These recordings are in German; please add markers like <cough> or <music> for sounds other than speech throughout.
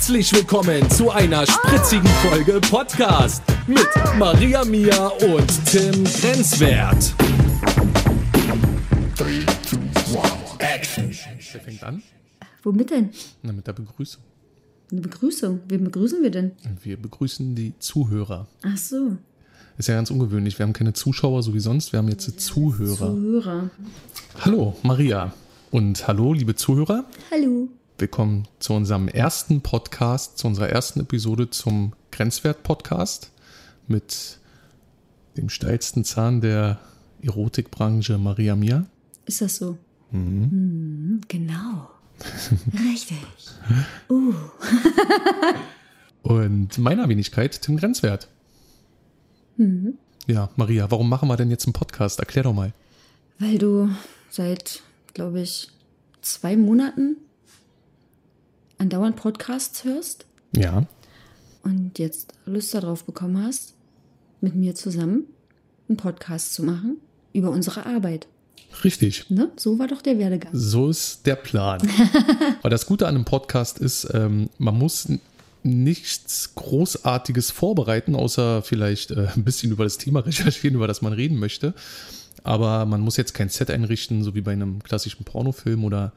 Herzlich willkommen zu einer spritzigen Folge Podcast mit Maria Mia und Tim Grenzwert. Wer fängt an? Womit denn? Na, mit der Begrüßung. Eine Begrüßung. Wen begrüßen wir denn? Wir begrüßen die Zuhörer. Ach so, Ist ja ganz ungewöhnlich. Wir haben keine Zuschauer, so wie sonst. Wir haben jetzt Zuhörer. Zuhörer. Hallo, Maria. Und hallo, liebe Zuhörer. Hallo. Willkommen zu unserem ersten Podcast, zu unserer ersten Episode zum Grenzwert-Podcast mit dem steilsten Zahn der Erotikbranche, Maria Mia. Ist das so? Mhm, genau. <laughs> Richtig. Uh, <laughs> Und meiner Wenigkeit, Tim Grenzwert. Ja, Maria, warum machen wir denn jetzt einen Podcast? Erklär doch mal. weil du seit, glaube ich, zwei Monaten andauernd Podcasts hörst Ja, und jetzt Lust darauf bekommen hast, mit mir zusammen einen Podcast zu machen über unsere Arbeit. richtig. Ne? So war doch der Werdegang. So ist der Plan. <laughs> Weil das Gute an einem Podcast ist, ähm, man muss nichts Großartiges vorbereiten, außer vielleicht äh, ein bisschen über das Thema <laughs> recherchieren, über das man reden möchte. Aber man muss jetzt kein Set einrichten, so wie bei einem klassischen Pornofilm oder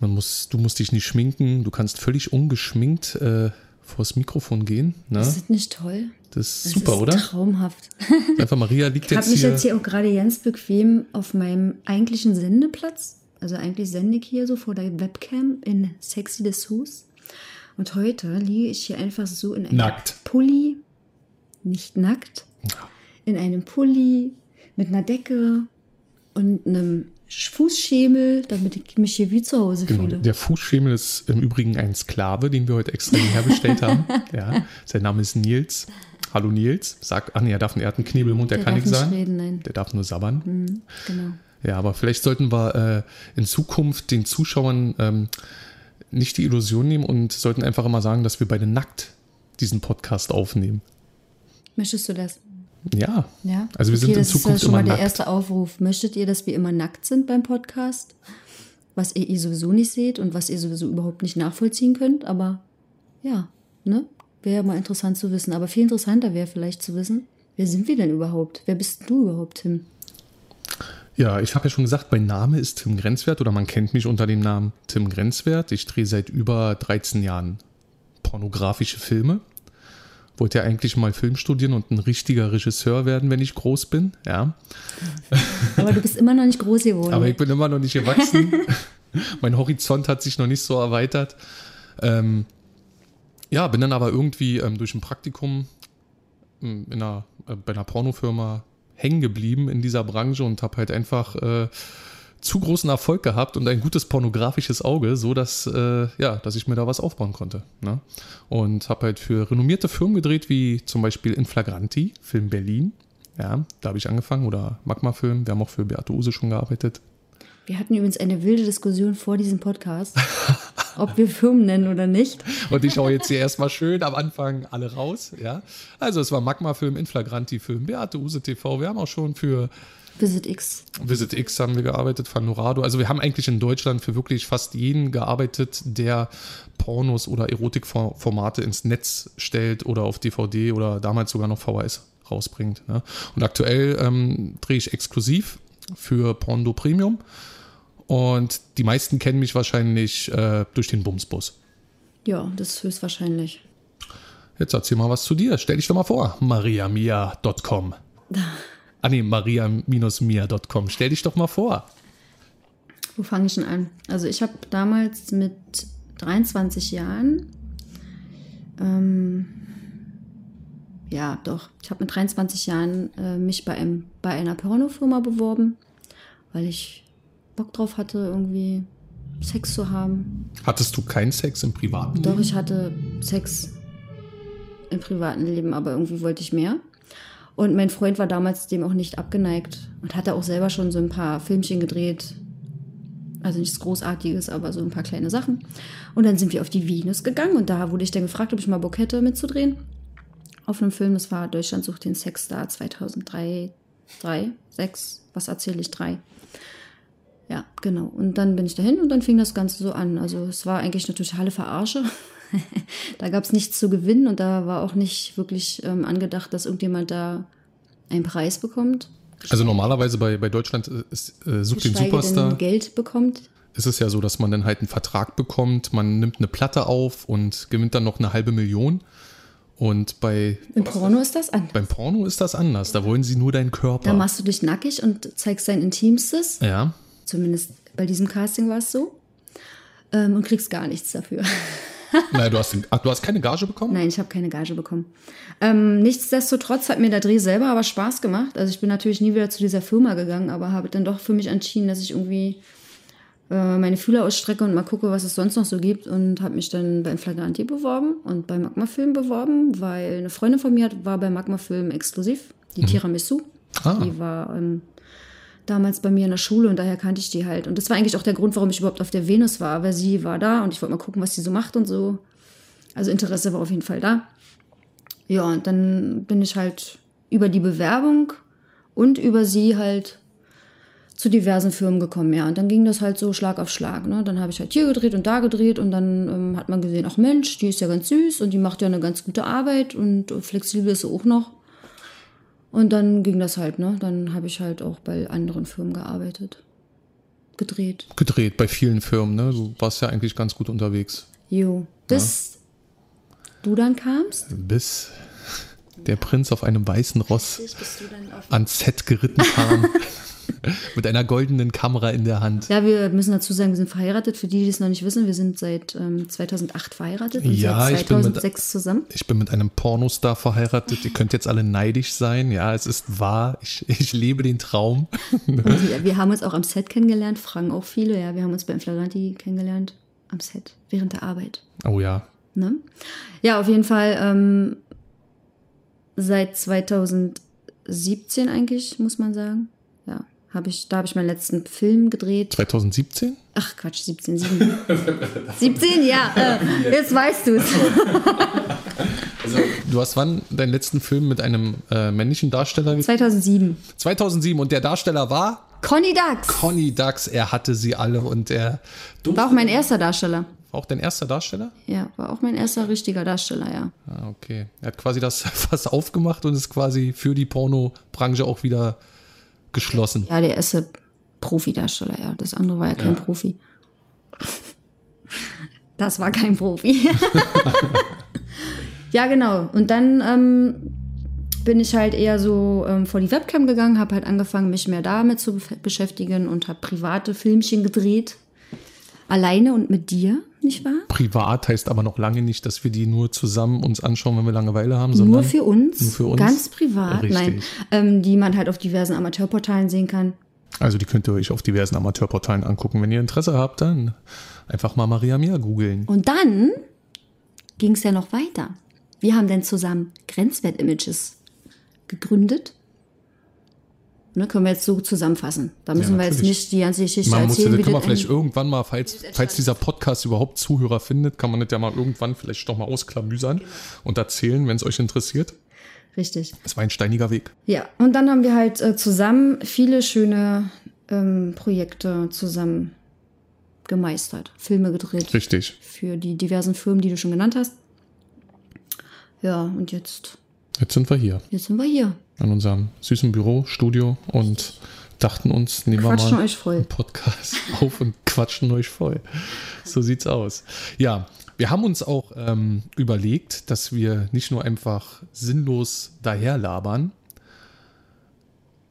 man muss, du musst dich nicht schminken, du kannst völlig ungeschminkt äh, vors Mikrofon gehen. Ne? Ist das nicht toll? Das ist Das super, ist oder? Traumhaft. <laughs> Einfach Maria liegt Ich habe jetzt mich hier. jetzt hier auch gerade ganz bequem auf meinem eigentlichen Sendeplatz. Also eigentlich sende ich hier so vor der Webcam in Sexy Dessous. Und heute liege ich hier einfach so in einem Nackt. Pulli, nicht nackt, in einem Pulli mit einer Decke und einem Fußschemel, damit ich mich hier wie zu Hause Genau. fühle. Der Fußschemel ist im Übrigen ein Sklave, den wir heute extra hierher bestellt haben. <laughs> Ja, sein Name ist Nils. Hallo Nils. Sag, ach nee, er darf einen, er hat einen Knebel im Mund, der, Der kann darf nicht nicht sagen. reden. Der darf nur sabbern. Mhm, genau. Ja, aber vielleicht sollten wir äh, in Zukunft den Zuschauern ähm, nicht die Illusion nehmen und sollten einfach immer sagen, dass wir beide nackt diesen Podcast aufnehmen. Möchtest du das? Ja. Ja. Also wir sind in das Zukunft ist ja schon immer mal der nackt. erste Aufruf. Möchtet ihr, dass wir immer nackt sind beim Podcast? Was ihr eh sowieso nicht seht und was ihr sowieso überhaupt nicht nachvollziehen könnt, aber ja, ne? Wäre mal interessant zu wissen. Aber viel interessanter wäre vielleicht zu wissen, wer sind wir denn überhaupt? Wer bist du überhaupt, Tim? Ja, ich habe ja schon gesagt, mein Name ist Tim Grenzwert oder man kennt mich unter dem Namen Tim Grenzwert. Ich drehe seit über 13 Jahren pornografische Filme. Wollte ja eigentlich mal Film studieren und ein richtiger Regisseur werden, wenn ich groß bin. Ja, <laughs> Aber du bist immer noch nicht groß geworden. aber ich bin immer noch nicht gewachsen. <laughs> mein Horizont hat sich noch nicht so erweitert. Ähm, ja, bin dann aber irgendwie ähm, durch ein Praktikum ähm, in einer, äh, bei einer Pornofirma hängen geblieben in dieser Branche und habe halt einfach äh, zu großen Erfolg gehabt und ein gutes pornografisches Auge, so dass äh, ja, dass ich mir da was aufbauen konnte. Ne? Und habe halt für renommierte Firmen gedreht, wie zum Beispiel Inflagranti, Film Berlin. Ja, da habe ich angefangen oder Magma Film. Wir haben auch für Beate Use schon gearbeitet. wir hatten übrigens eine wilde Diskussion vor diesem Podcast, <laughs> ob wir Firmen nennen oder nicht. Und ich hau jetzt hier erstmal schön am Anfang alle raus. Ja, also es war Magma Film, Inflagranti Film, Beate Use TV. Wir haben auch schon für Visit X. Visit X haben wir gearbeitet, Fanorado. Also wir haben eigentlich in Deutschland für wirklich fast jeden gearbeitet, der Pornos oder Erotikformate ins Netz stellt oder auf DVD oder damals sogar noch VHS rausbringt. Ne? Und aktuell ähm, drehe ich exklusiv für Porno Premium. Und die meisten kennen mich wahrscheinlich äh, durch den Bumsbus. Ja, das ist höchstwahrscheinlich. Jetzt erzähl mal was zu dir. Stell dich doch mal vor. mariamia.com. <laughs> Ah nee, maria-mia.com. Stell dich doch mal vor. Wo fange ich schon an? Also ich habe damals mit 23 Jahren, ähm, ja doch, ich habe mit 23 Jahren äh, mich bei, einem, bei einer Pornofirma beworben, weil ich Bock drauf hatte, irgendwie Sex zu haben. Hattest du keinen Sex im privaten Doch, Leben? ich hatte Sex im privaten Leben, aber irgendwie wollte ich mehr. Und mein Freund war damals dem auch nicht abgeneigt und hatte auch selber schon so ein paar Filmchen gedreht. Also nichts Großartiges, aber so ein paar kleine Sachen. Und dann sind wir auf die Venus gegangen und da wurde ich dann gefragt, ob ich mal Bock hätte mitzudrehen. Auf einem Film, das war Deutschland sucht den Sexstar 2003, 3, 6, was erzähle ich, 3. Ja, genau. Und dann bin ich dahin und dann fing das Ganze so an. Also es war eigentlich eine totale Verarsche. <laughs> da gab es nichts zu gewinnen und da war auch nicht wirklich ähm, angedacht, dass irgendjemand da einen Preis bekommt. Also normalerweise bei, bei Deutschland ist, äh, sucht den Superstar. denn Geld bekommt. ist es ja so, dass man dann halt einen Vertrag bekommt, man nimmt eine Platte auf und gewinnt dann noch eine halbe Million. Und bei, Im Porno ist das anders. beim Porno ist das anders. Da wollen sie nur deinen Körper. Da machst du dich nackig und zeigst dein Intimstes. ja. Zumindest bei diesem Casting war es so. Ähm, und kriegst gar nichts dafür. <laughs> Naja, du hast, ach, du hast keine Gage bekommen? Nein, ich habe keine Gage bekommen. Ähm, nichtsdestotrotz hat mir der Dreh selber aber Spaß gemacht. Also ich bin natürlich nie wieder zu dieser Firma gegangen, aber habe dann doch für mich entschieden, dass ich irgendwie äh, meine Fühler ausstrecke und mal gucke, was es sonst noch so gibt. Und habe mich dann beim Flagranti beworben und bei Magma Film beworben, weil eine Freundin von mir war bei Magma Film exklusiv, die Tiramisu. Ah. Die war ähm, damals bei mir in der Schule und daher kannte ich die halt. Und das war eigentlich auch der Grund, warum ich überhaupt auf der Venus war, weil sie war da und ich wollte mal gucken, was sie so macht und so. Also Interesse war auf jeden Fall da. Ja, und dann bin ich halt über die Bewerbung und über sie halt zu diversen Firmen gekommen, ja. Und dann ging das halt so Schlag auf Schlag. Ne? Dann habe ich halt hier gedreht und da gedreht und dann ähm, hat man gesehen, ach Mensch, die ist ja ganz süß und die macht ja eine ganz gute Arbeit und flexibel ist sie auch noch. Und dann ging das halt, ne? Dann habe ich halt auch bei anderen Firmen gearbeitet. Gedreht. Gedreht bei vielen Firmen, ne? Du warst ja eigentlich ganz gut unterwegs. Jo. Bis du dann kamst. Bis der Prinz auf einem weißen Ross ans Set geritten kam. <laughs> <laughs> mit einer goldenen Kamera in der Hand. Ja, wir müssen dazu sagen, wir sind verheiratet. Für die, die es noch nicht wissen, wir sind seit ähm, 2008 verheiratet und Ja, seit ich bin mit- 2006 zusammen. Ich bin mit einem Pornostar verheiratet. Ihr könnt jetzt alle neidisch sein. Ja, es ist wahr. Ich, ich lebe den Traum. <laughs> Und wir, haben uns auch am Set kennengelernt, fragen auch viele. Ja, wir haben uns beim Flagranti kennengelernt am Set während der Arbeit. Oh ja. Ne? Ja, auf jeden Fall ähm, seit 2017 eigentlich, muss man sagen. Ja, habe ich, da habe ich meinen letzten Film gedreht. 2017? Ach Quatsch, 17, 7. 17, ja, äh, jetzt weißt du es. <laughs> Du hast wann deinen letzten Film mit einem äh, männlichen Darsteller? ge- 2007. 2007 und der Darsteller war Conny Dax. Conny Dax. Er hatte sie alle und er War auch mein erster Darsteller. war auch dein erster Darsteller? Ja, war auch mein erster richtiger Darsteller, ja. Ah, okay. Er hat quasi das <laughs> Fass aufgemacht und ist quasi für die Pornobranche auch wieder geschlossen. Ja, der erste Profi-Darsteller, ja. Das andere war ja kein Profi. <laughs> Das war kein Profi. <laughs> ja, genau. Und dann ähm, bin ich halt eher so ähm, vor die Webcam gegangen, habe halt angefangen, mich mehr damit zu beschäftigen und habe private Filmchen gedreht. Alleine und mit dir, nicht wahr? Privat heißt aber noch lange nicht, dass wir die nur zusammen uns anschauen, wenn wir Langeweile haben, sondern Nur für uns. Nur für uns? Ganz privat. Richtig. Nein. Ähm, die man halt auf diversen Amateurportalen sehen kann. Also die könnt ihr euch auf diversen Amateurportalen angucken. Wenn ihr Interesse habt, dann einfach mal Maria Mia googeln. Und dann ging es ja noch weiter. Wir haben dann zusammen Grenzwert-Images gegründet. Ne, können wir jetzt so zusammenfassen. Da müssen wir jetzt nicht die ganze Geschichte Man muss, erzählen. das wie kann man vielleicht irgendwann mal, falls, falls dieser Podcast überhaupt Zuhörer findet, kann man das ja mal irgendwann vielleicht doch mal ausklamüsern und erzählen, wenn es euch interessiert. Richtig. Es war ein steiniger Weg. Ja, und dann haben wir halt äh, zusammen viele schöne ähm, Projekte zusammen gemeistert. Filme gedreht Richtig. für die diversen Firmen, die du schon genannt hast. Ja, und jetzt, Jetzt sind wir hier jetzt sind wir hier. An unserem süßen Büro, Studio und dachten uns, nehmen wir Quatschen mal euch voll. einen Podcast <laughs> auf und quatschen euch voll. So sieht's aus. Ja, wir haben uns auch ähm, überlegt, dass wir nicht nur einfach sinnlos daherlabern.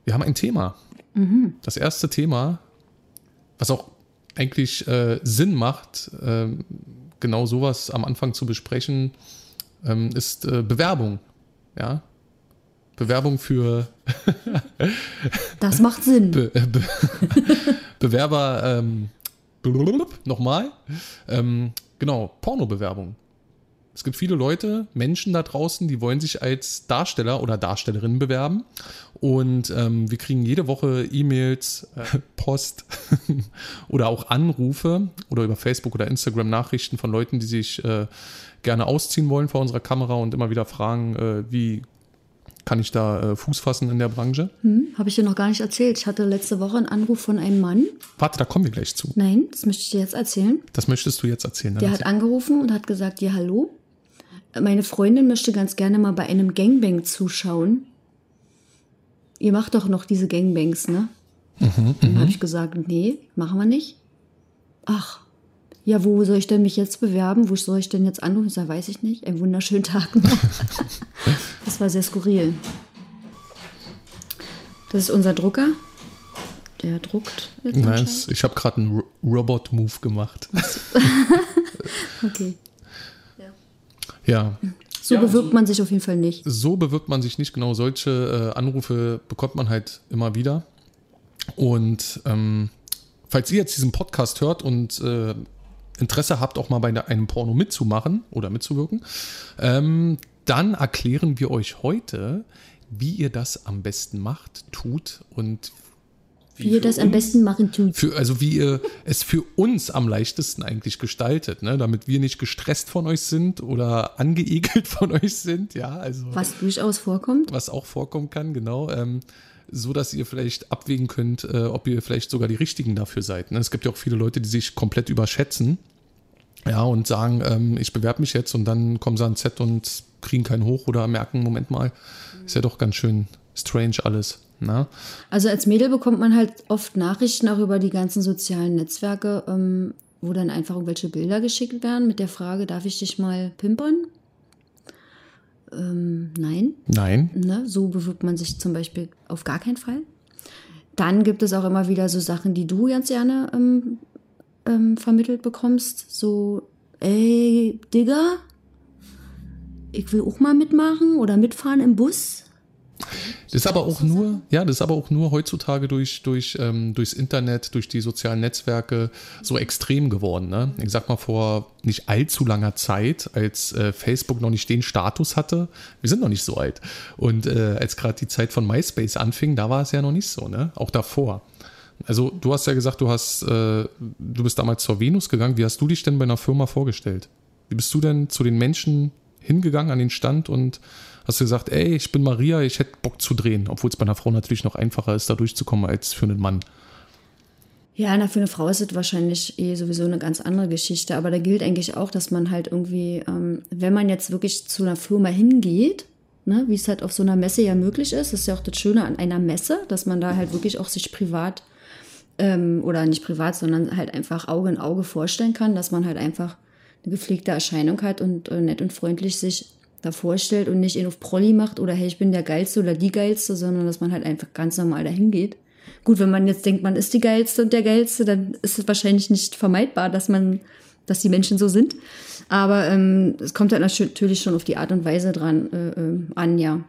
Wir haben ein Thema. Das erste Thema, was auch eigentlich äh, Sinn macht, ähm, genau sowas am Anfang zu besprechen, ähm, ist äh, Bewerbung. Ja. Bewerbung für Das macht Sinn. Be äh, Be <laughs> Bewerber, ähm, nochmal, ähm, genau, Pornobewerbung. Es gibt viele Leute, Menschen da draußen, die wollen sich als Darsteller oder Darstellerin bewerben. Und ähm, wir kriegen jede Woche E-Mails, äh, Post <laughs> oder auch Anrufe oder über Facebook oder Instagram Nachrichten von Leuten, die sich äh, gerne ausziehen wollen vor unserer Kamera und immer wieder fragen, äh, wie kann ich da äh, Fuß fassen in der Branche. Hm, Habe ich dir noch gar nicht erzählt. Ich hatte letzte Woche einen Anruf von einem Mann. Warte, da kommen wir gleich zu. Nein, das möchte ich dir jetzt erzählen. Das möchtest du jetzt erzählen. Der hat angerufen und hat gesagt, ja, hallo. Meine Freundin möchte ganz gerne mal bei einem Gangbang zuschauen. Ihr macht doch noch diese Gangbangs, ne? Dann habe ich gesagt, nee, machen wir nicht. Ach, ja, wo soll ich denn mich jetzt bewerben? Wo soll ich denn jetzt anrufen? Ich sage, weiß ich nicht. Einen wunderschönen <laughs> Tag noch. das war sehr skurril. Das ist unser Drucker. Der druckt jetzt Nice. Ich habe gerade einen Ro- Robot-Move gemacht. <laughs> Okay. ja. So bewirbt man sich auf jeden Fall nicht. so bewirbt man sich nicht genau. Solche äh, Anrufe bekommt man halt immer wieder. Und ähm, falls ihr jetzt diesen Podcast hört und äh, Interesse habt, auch mal bei einem Porno mitzumachen oder mitzuwirken, ähm, dann erklären wir euch heute, wie ihr das am besten macht, tut und Wie ihr das am besten machen tut. für, also wie ihr es für uns am leichtesten eigentlich gestaltet, ne? damit wir nicht gestresst von euch sind oder angeekelt <laughs> von euch sind, ja, also Was durchaus vorkommt. was auch vorkommen kann, genau. Ähm, so dass ihr vielleicht abwägen könnt, äh, ob ihr vielleicht sogar die richtigen dafür seid. Ne? Es gibt ja auch viele Leute, die sich komplett überschätzen. Ja, und sagen, ähm, ich bewerbe mich jetzt und dann kommen sie ans Set und kriegen keinen hoch oder merken, Moment mal, ist ja doch ganz schön strange alles. Ne? Also als Mädel bekommt man halt oft Nachrichten auch über die ganzen sozialen Netzwerke, ähm, wo dann einfach irgendwelche Bilder geschickt werden mit der Frage, darf ich dich mal pimpern? Ähm, nein, Nein. ne? so bewirbt man sich zum Beispiel auf gar keinen Fall. Dann gibt es auch immer wieder so Sachen, die du ganz gerne ähm, ähm, vermittelt bekommst. So, ey, Digga, ich will auch mal mitmachen oder mitfahren im Bus. Das ist aber auch nur, ja, das ist aber auch nur heutzutage durch, durch, ähm, durchs Internet, durch die sozialen Netzwerke so extrem geworden. Ne? Ich sag mal vor nicht allzu langer Zeit, als äh, Facebook noch nicht den Status hatte, wir sind noch nicht so alt. Und äh, als gerade die Zeit von MySpace anfing, da war es ja noch nicht so, ne? Auch davor. Also du hast ja gesagt, du hast, äh, du bist damals zur Venus gegangen. Wie hast du dich denn bei einer Firma vorgestellt? Wie bist du denn zu den Menschen hingegangen an den Stand und hast du gesagt, ey, ich bin Maria, ich hätte Bock zu drehen, obwohl es bei einer Frau natürlich noch einfacher ist, da durchzukommen als für einen Mann. Ja, na, für eine Frau ist es wahrscheinlich eh sowieso eine ganz andere Geschichte. Aber da gilt eigentlich auch, dass man halt irgendwie, ähm, wenn man jetzt wirklich zu einer Firma hingeht, ne, wie es halt auf so einer Messe ja möglich ist, ist ja auch das Schöne an einer Messe, dass man da halt wirklich auch sich privat ähm, oder nicht privat, sondern halt einfach Auge in Auge vorstellen kann, dass man halt einfach eine gepflegte Erscheinung hat und äh, nett und freundlich sich da vorstellt und nicht ihn auf Prolli macht oder hey, ich bin der Geilste oder die Geilste, sondern dass man halt einfach ganz normal dahin geht. Gut, wenn man jetzt denkt, man ist die Geilste und der Geilste, dann ist es wahrscheinlich nicht vermeidbar, dass man, dass die Menschen so sind. Aber ähm, es kommt halt natürlich schon auf die Art und Weise dran äh, äh, an, ja,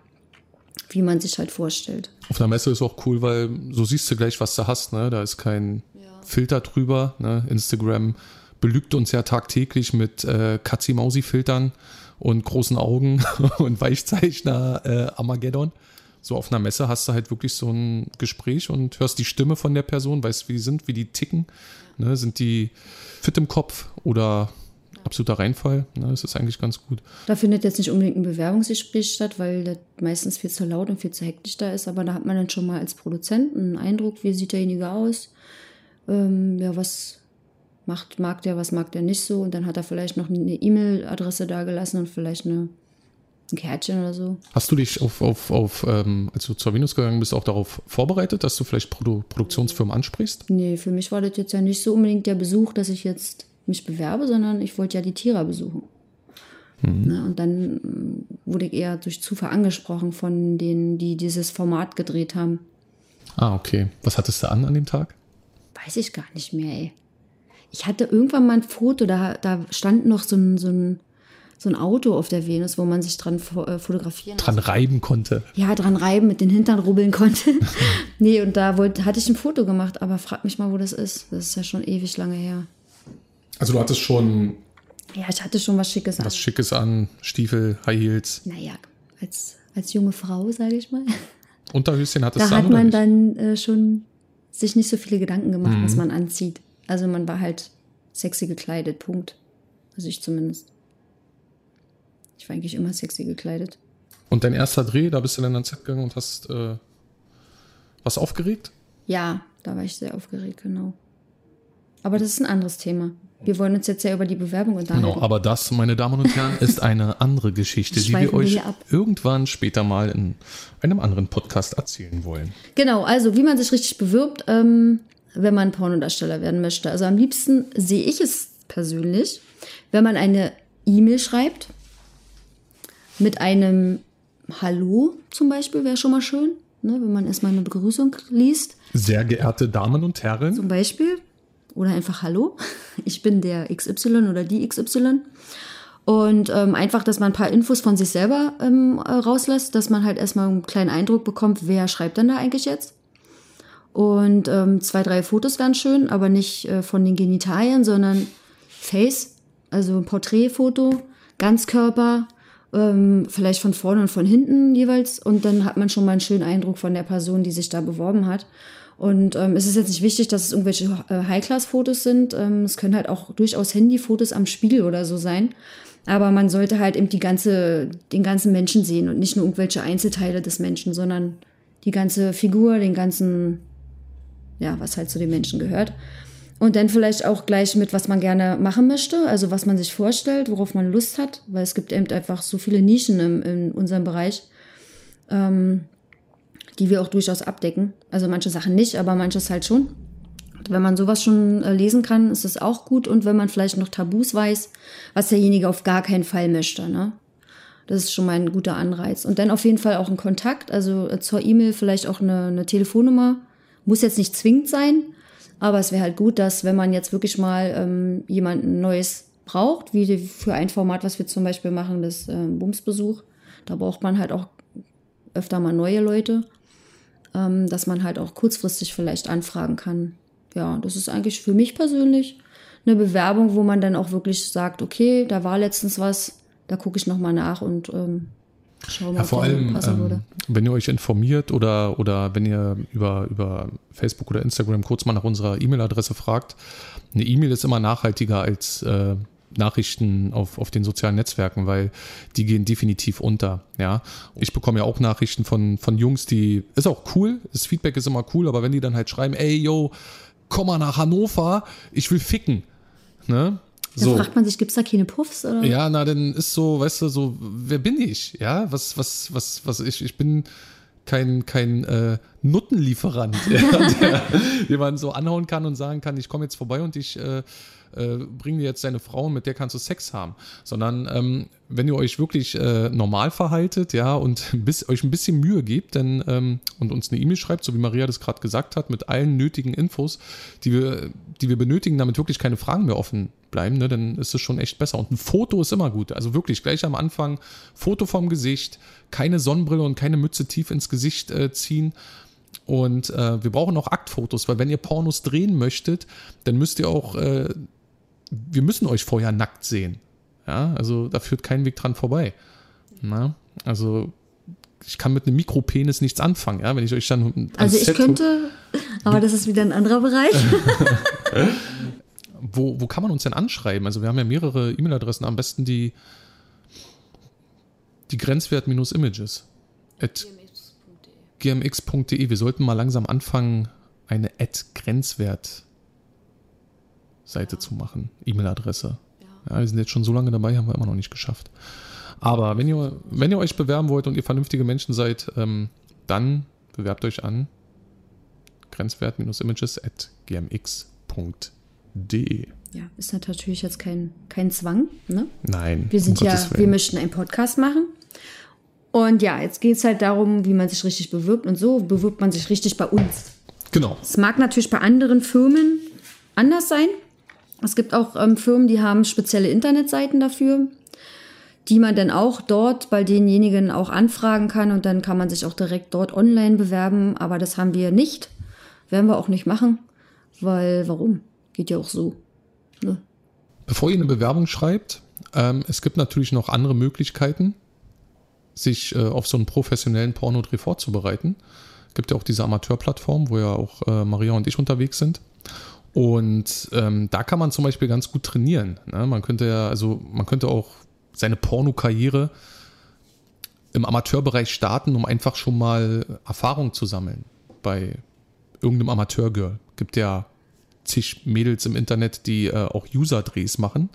wie man sich halt vorstellt. Auf einer Messe ist auch cool, weil so siehst du gleich, was du hast. Ne? Da ist kein Filter drüber. Ne? Instagram belügt uns ja tagtäglich mit äh, Katzi-Mausi-Filtern und großen Augen <laughs> und Weichzeichner äh, Armageddon. So auf einer Messe hast du halt wirklich so ein Gespräch und hörst die Stimme von der Person, weißt, wie die sind, wie die ticken. Ne? Sind die fit im Kopf oder absoluter Reinfall? Ne? Das ist eigentlich ganz gut. Da findet jetzt nicht unbedingt ein Bewerbungsgespräch statt, weil das meistens viel zu laut und viel zu hektisch da ist. Aber da hat man dann schon mal als Produzent einen Eindruck, wie sieht derjenige aus, ähm, ja, was macht, mag der, was mag der nicht so. Und dann hat er vielleicht noch eine E-Mail-Adresse da gelassen und vielleicht eine, ein Kärtchen oder so. Hast du dich auf, auf, auf ähm, als du zur Venus gegangen bist, auch darauf vorbereitet, dass du vielleicht Produ Produktionsfirmen ansprichst? Nee, für mich war das jetzt ja nicht so unbedingt der Besuch, dass ich jetzt mich bewerbe, sondern ich wollte ja die Tiere besuchen. Ne, und dann ähm, wurde ich eher durch Zufall angesprochen von denen, die dieses Format gedreht haben. Ah, okay. Was hattest du an an dem Tag? Weiß ich gar nicht mehr, ey. Ich hatte irgendwann mal ein Foto, da, da stand noch so ein, so, ein, so ein Auto auf der Venus, wo man sich dran fo äh, fotografieren Dran reiben konnte. ja, dran reiben, mit den Hintern rubbeln konnte. <laughs> nee, und da wollte, hatte ich ein Foto gemacht, aber frag mich mal, wo das ist. Das ist ja schon ewig lange her. Also du hattest schon Ja, ich hatte schon was Schickes an. was Schickes an, Stiefel, High Heels. Naja, als, als junge Frau, sage ich mal. Unterhöschen hattest Da du an hat oder man nicht? dann äh, schon sich nicht so viele Gedanken gemacht, Mhm. was man anzieht. Also man war halt sexy gekleidet, Punkt. Also ich zumindest. Ich war eigentlich immer sexy gekleidet. Und dein erster Dreh, da bist du dann ans Set gegangen und hast äh, was aufgeregt? Ja, da war ich sehr aufgeregt, genau. Aber das ist ein anderes Thema. Wir wollen uns jetzt ja über die Bewerbung unterhalten. Genau, aber das, meine Damen und Herren, ist eine andere Geschichte, die wir euch irgendwann später mal in einem anderen Podcast erzählen wollen. Genau, also wie man sich richtig bewirbt, ähm, wenn man Pornodarsteller werden möchte. Also am liebsten sehe ich es persönlich, wenn man eine E-Mail schreibt mit einem Hallo zum Beispiel, wäre schon mal schön, ne, wenn man erstmal eine Begrüßung liest. Sehr geehrte Damen und Herren, zum Beispiel. Oder einfach Hallo, ich bin der XY oder die XY. Und ähm, einfach, dass man ein paar Infos von sich selber ähm, äh, rauslässt, dass man halt erstmal einen kleinen Eindruck bekommt, wer schreibt denn da eigentlich jetzt. Und ähm, zwei, drei Fotos wären schön, aber nicht äh, von den Genitalien, sondern Face, also ein Porträtfoto, Ganzkörper, ähm, vielleicht von vorne und von hinten jeweils. Und dann hat man schon mal einen schönen Eindruck von der Person, die sich da beworben hat. Und ähm, es ist jetzt nicht wichtig, dass es irgendwelche äh, High-Class-Fotos sind. Ähm, es können halt auch durchaus Handyfotos am Spiegel oder so sein. Aber man sollte halt eben die ganze, den ganzen Menschen sehen und nicht nur irgendwelche Einzelteile des Menschen, sondern die ganze Figur, den ganzen, ja, was halt zu den Menschen gehört. Und dann vielleicht auch gleich mit, was man gerne machen möchte, also was man sich vorstellt, worauf man Lust hat, weil es gibt eben einfach so viele Nischen im, in unserem Bereich, ähm, die wir auch durchaus abdecken. Also manche Sachen nicht, aber manches halt schon. Wenn man sowas schon äh, lesen kann, ist es auch gut. Und wenn man vielleicht noch Tabus weiß, was derjenige auf gar keinen Fall möchte, ne? Das ist schon mal ein guter Anreiz. Und dann auf jeden Fall auch ein Kontakt, also äh, zur E-Mail vielleicht auch eine, eine Telefonnummer. Muss jetzt nicht zwingend sein, aber es wäre halt gut, dass wenn man jetzt wirklich mal ähm, jemanden Neues braucht, wie für ein Format, was wir zum Beispiel machen, das äh, Bumsbesuch, da braucht man halt auch öfter mal neue Leute, ähm, dass man halt auch kurzfristig vielleicht anfragen kann. Ja, das ist eigentlich für mich persönlich eine Bewerbung, wo man dann auch wirklich sagt, okay, da war letztens was, da gucke ich nochmal nach und ähm, schau mal, Ja, vor allem, ähm, wenn ihr euch informiert oder, oder wenn ihr über, über Facebook oder Instagram kurz mal nach unserer E-Mail-Adresse fragt, eine E-Mail ist immer nachhaltiger als äh, Nachrichten auf, auf den sozialen Netzwerken, weil die gehen definitiv unter. Ja, ich bekomme ja auch Nachrichten von, von Jungs, die ist auch cool, das Feedback ist immer cool, aber wenn die dann halt schreiben, ey, yo, komm mal nach Hannover, ich will ficken. Ne? Da fragt man sich, gibt's da keine Puffs? Oder? Ja, na, dann ist so, weißt du, so, wer bin ich? Ja, was, was, was, was ich, ich bin kein, kein äh, Nuttenlieferant, <laughs> ja, der jemanden so anhauen kann und sagen kann, ich komme jetzt vorbei und ich äh, äh, bringe dir jetzt deine Frau, mit der kannst du Sex haben. Sondern ähm, wenn ihr euch wirklich äh, normal verhaltet, ja, und <laughs> bis, euch ein bisschen Mühe gebt, dann ähm, und uns eine E-Mail schreibt, so wie Maria das gerade gesagt hat, mit allen nötigen Infos, die wir, die wir benötigen, damit wirklich keine Fragen mehr offen bleiben, ne, dann ist es schon echt besser. Und ein Foto ist immer gut. Also wirklich gleich am Anfang Foto vom Gesicht, keine Sonnenbrille und keine Mütze tief ins Gesicht äh, ziehen. Und äh, wir brauchen auch Aktfotos, weil wenn ihr Pornos drehen möchtet, dann müsst ihr auch, äh, wir müssen euch vorher nackt sehen. Ja, also da führt kein Weg dran vorbei. Na? Also ich kann mit einem Mikropenis nichts anfangen, ja, wenn ich euch dann Also ich Set- könnte, aber das ist wieder ein anderer Bereich. <laughs> Wo, wo kann man uns denn anschreiben? Also wir haben ja mehrere E-Mail-Adressen, am besten die, die Grenzwert-Images gmx.de. Wir sollten mal langsam anfangen, eine at Grenzwert Seite zu machen, E-Mail-Adresse. Ja, wir sind jetzt schon so lange dabei, haben wir immer noch nicht geschafft. Aber wenn ihr, wenn ihr euch bewerben wollt und ihr vernünftige Menschen seid, ähm, dann bewerbt euch an grenzwert-images at gmx.de. Ja, ist natürlich jetzt kein, kein Zwang. Ne? Nein, Wir sind um ja, wir möchten einen Podcast machen. Und ja, jetzt geht es halt darum, wie man sich richtig bewirbt. Und so bewirbt man sich richtig bei uns. Genau. Es mag natürlich bei anderen Firmen anders sein. Es gibt auch ähm, Firmen, die haben spezielle Internetseiten dafür, die man dann auch dort bei denjenigen auch anfragen kann und dann kann man sich auch direkt dort online bewerben. Aber das haben wir nicht. Werden wir auch nicht machen, weil warum? Geht ja auch so. Ne? Bevor ihr eine Bewerbung schreibt, ähm, es gibt natürlich noch andere Möglichkeiten, sich äh, auf so einen professionellen Pornodreh vorzubereiten. Es gibt ja auch diese Amateurplattform, wo ja auch äh, Maria und ich unterwegs sind. Und ähm, da kann man zum Beispiel ganz gut trainieren. Ne? Man könnte ja, also man könnte auch seine Pornokarriere im Amateurbereich starten, um einfach schon mal Erfahrung zu sammeln bei irgendeinem Amateurgirl. Gibt ja zig Mädels im Internet, die äh, auch User-Drehs machen.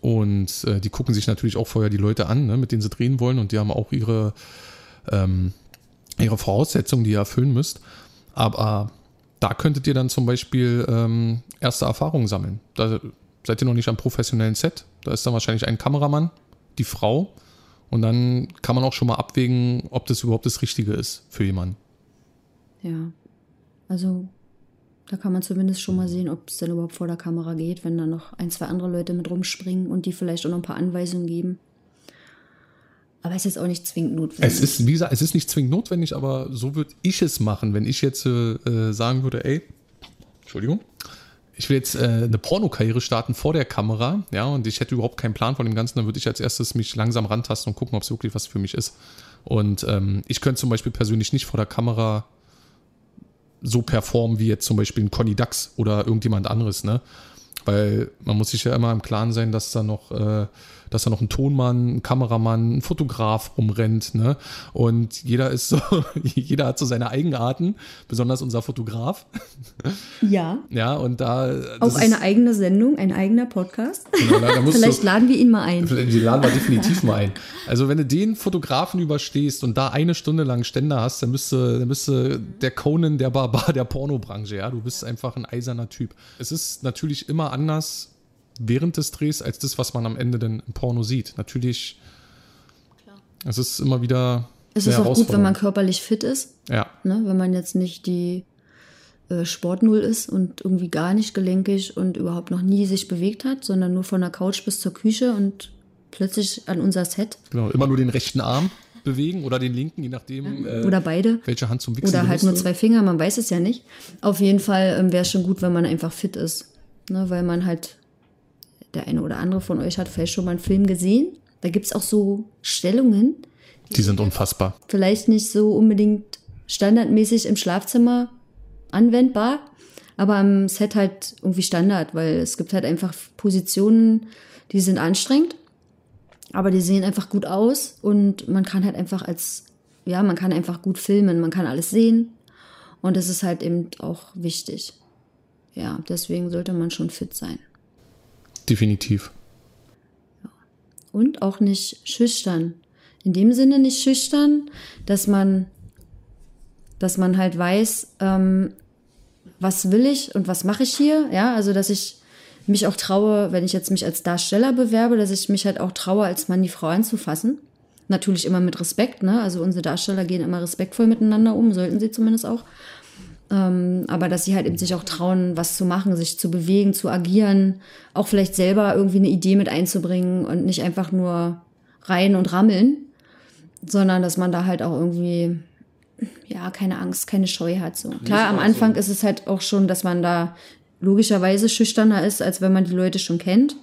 Und äh, die gucken sich natürlich auch vorher die Leute an, ne, mit denen sie drehen wollen. Und die haben auch ihre, ähm, ihre Voraussetzungen, die ihr erfüllen müsst. Aber da könntet ihr dann zum Beispiel ähm, erste Erfahrungen sammeln. Da seid ihr noch nicht am professionellen Set. Da ist dann wahrscheinlich ein Kameramann, die Frau. Und dann kann man auch schon mal abwägen, ob das überhaupt das Richtige ist für jemanden. Ja. Also da kann man zumindest schon mal sehen, ob es denn überhaupt vor der Kamera geht, wenn da noch ein, zwei andere Leute mit rumspringen und die vielleicht auch noch ein paar Anweisungen geben. Aber es ist auch nicht zwingend notwendig. Es ist, wie gesagt, es ist nicht zwingend notwendig, aber so würde ich es machen, wenn ich jetzt äh, sagen würde, ey, Entschuldigung, ich will jetzt äh, eine Pornokarriere starten vor der Kamera, ja, und ich hätte überhaupt keinen Plan von dem Ganzen, dann würde ich als erstes mich langsam rantasten und gucken, ob es wirklich was für mich ist. Und ähm, ich könnte zum Beispiel persönlich nicht vor der Kamera so performen wie jetzt zum Beispiel ein Conny Dax oder irgendjemand anderes, ne? Weil man muss sich ja immer im Klaren sein, dass da noch äh, dass da noch ein Tonmann, ein Kameramann, ein Fotograf rumrennt, ne? Und jeder ist so, <laughs> jeder hat so seine Eigenarten, besonders unser Fotograf. Ja. Ja, und da. Auch eine eigene Sendung, ein eigener Podcast. Genau, da, da Vielleicht du, laden wir ihn mal ein. Die laden wir definitiv mal ein. Also, wenn du den Fotografen überstehst und da eine Stunde lang Ständer hast, dann müsste, dann müsste der Conan der Barbar der Pornobranche, ja. Du bist einfach ein eiserner Typ. Es ist natürlich immer anders während des Drehs als das, was man am Ende dann im Porno sieht. Natürlich, Klar. es ist immer wieder. Es ist auch gut, wenn man körperlich fit ist. Ja. Ne? Wenn man jetzt nicht die äh, Sportnull ist und irgendwie gar nicht gelenkig und überhaupt noch nie sich bewegt hat, sondern nur von der Couch bis zur Küche und plötzlich an unser Set. Genau, immer nur den rechten Arm bewegen oder den linken, je nachdem. Äh, oder beide. Welche Hand zum Wichsen Oder halt nur zwei Finger, man weiß es ja nicht. Auf jeden Fall ähm, wäre es schon gut, wenn man einfach fit ist. Ne? Weil man halt der eine oder andere von euch hat vielleicht schon mal einen Film gesehen. Da gibt es auch so Stellungen. Die sind unfassbar. Vielleicht nicht so unbedingt standardmäßig im Schlafzimmer anwendbar, aber am Set halt irgendwie Standard, weil es gibt halt einfach Positionen, die sind anstrengend, aber die sehen einfach gut aus und man kann halt einfach als, ja, man kann einfach gut filmen, man kann alles sehen und das ist halt eben auch wichtig. Ja, deswegen sollte man schon fit sein. Definitiv. Und auch nicht schüchtern. In dem Sinne nicht schüchtern, dass man, dass man halt weiß, ähm, was will ich und was mache ich hier. Ja, also dass ich mich auch traue, wenn ich jetzt mich als Darsteller bewerbe, dass ich mich halt auch traue, als Mann die Frau anzufassen. Natürlich immer mit Respekt, ne? Also unsere Darsteller gehen immer respektvoll miteinander um, sollten sie zumindest auch. Ähm, aber dass sie halt eben sich auch trauen, was zu machen, sich zu bewegen, zu agieren, auch vielleicht selber irgendwie eine Idee mit einzubringen und nicht einfach nur rein und rammeln, sondern dass man da halt auch irgendwie, ja, keine Angst, keine Scheu hat. So. Klar, am Anfang ist es halt auch schon, dass man da logischerweise schüchterner ist, als wenn man die Leute schon kennt.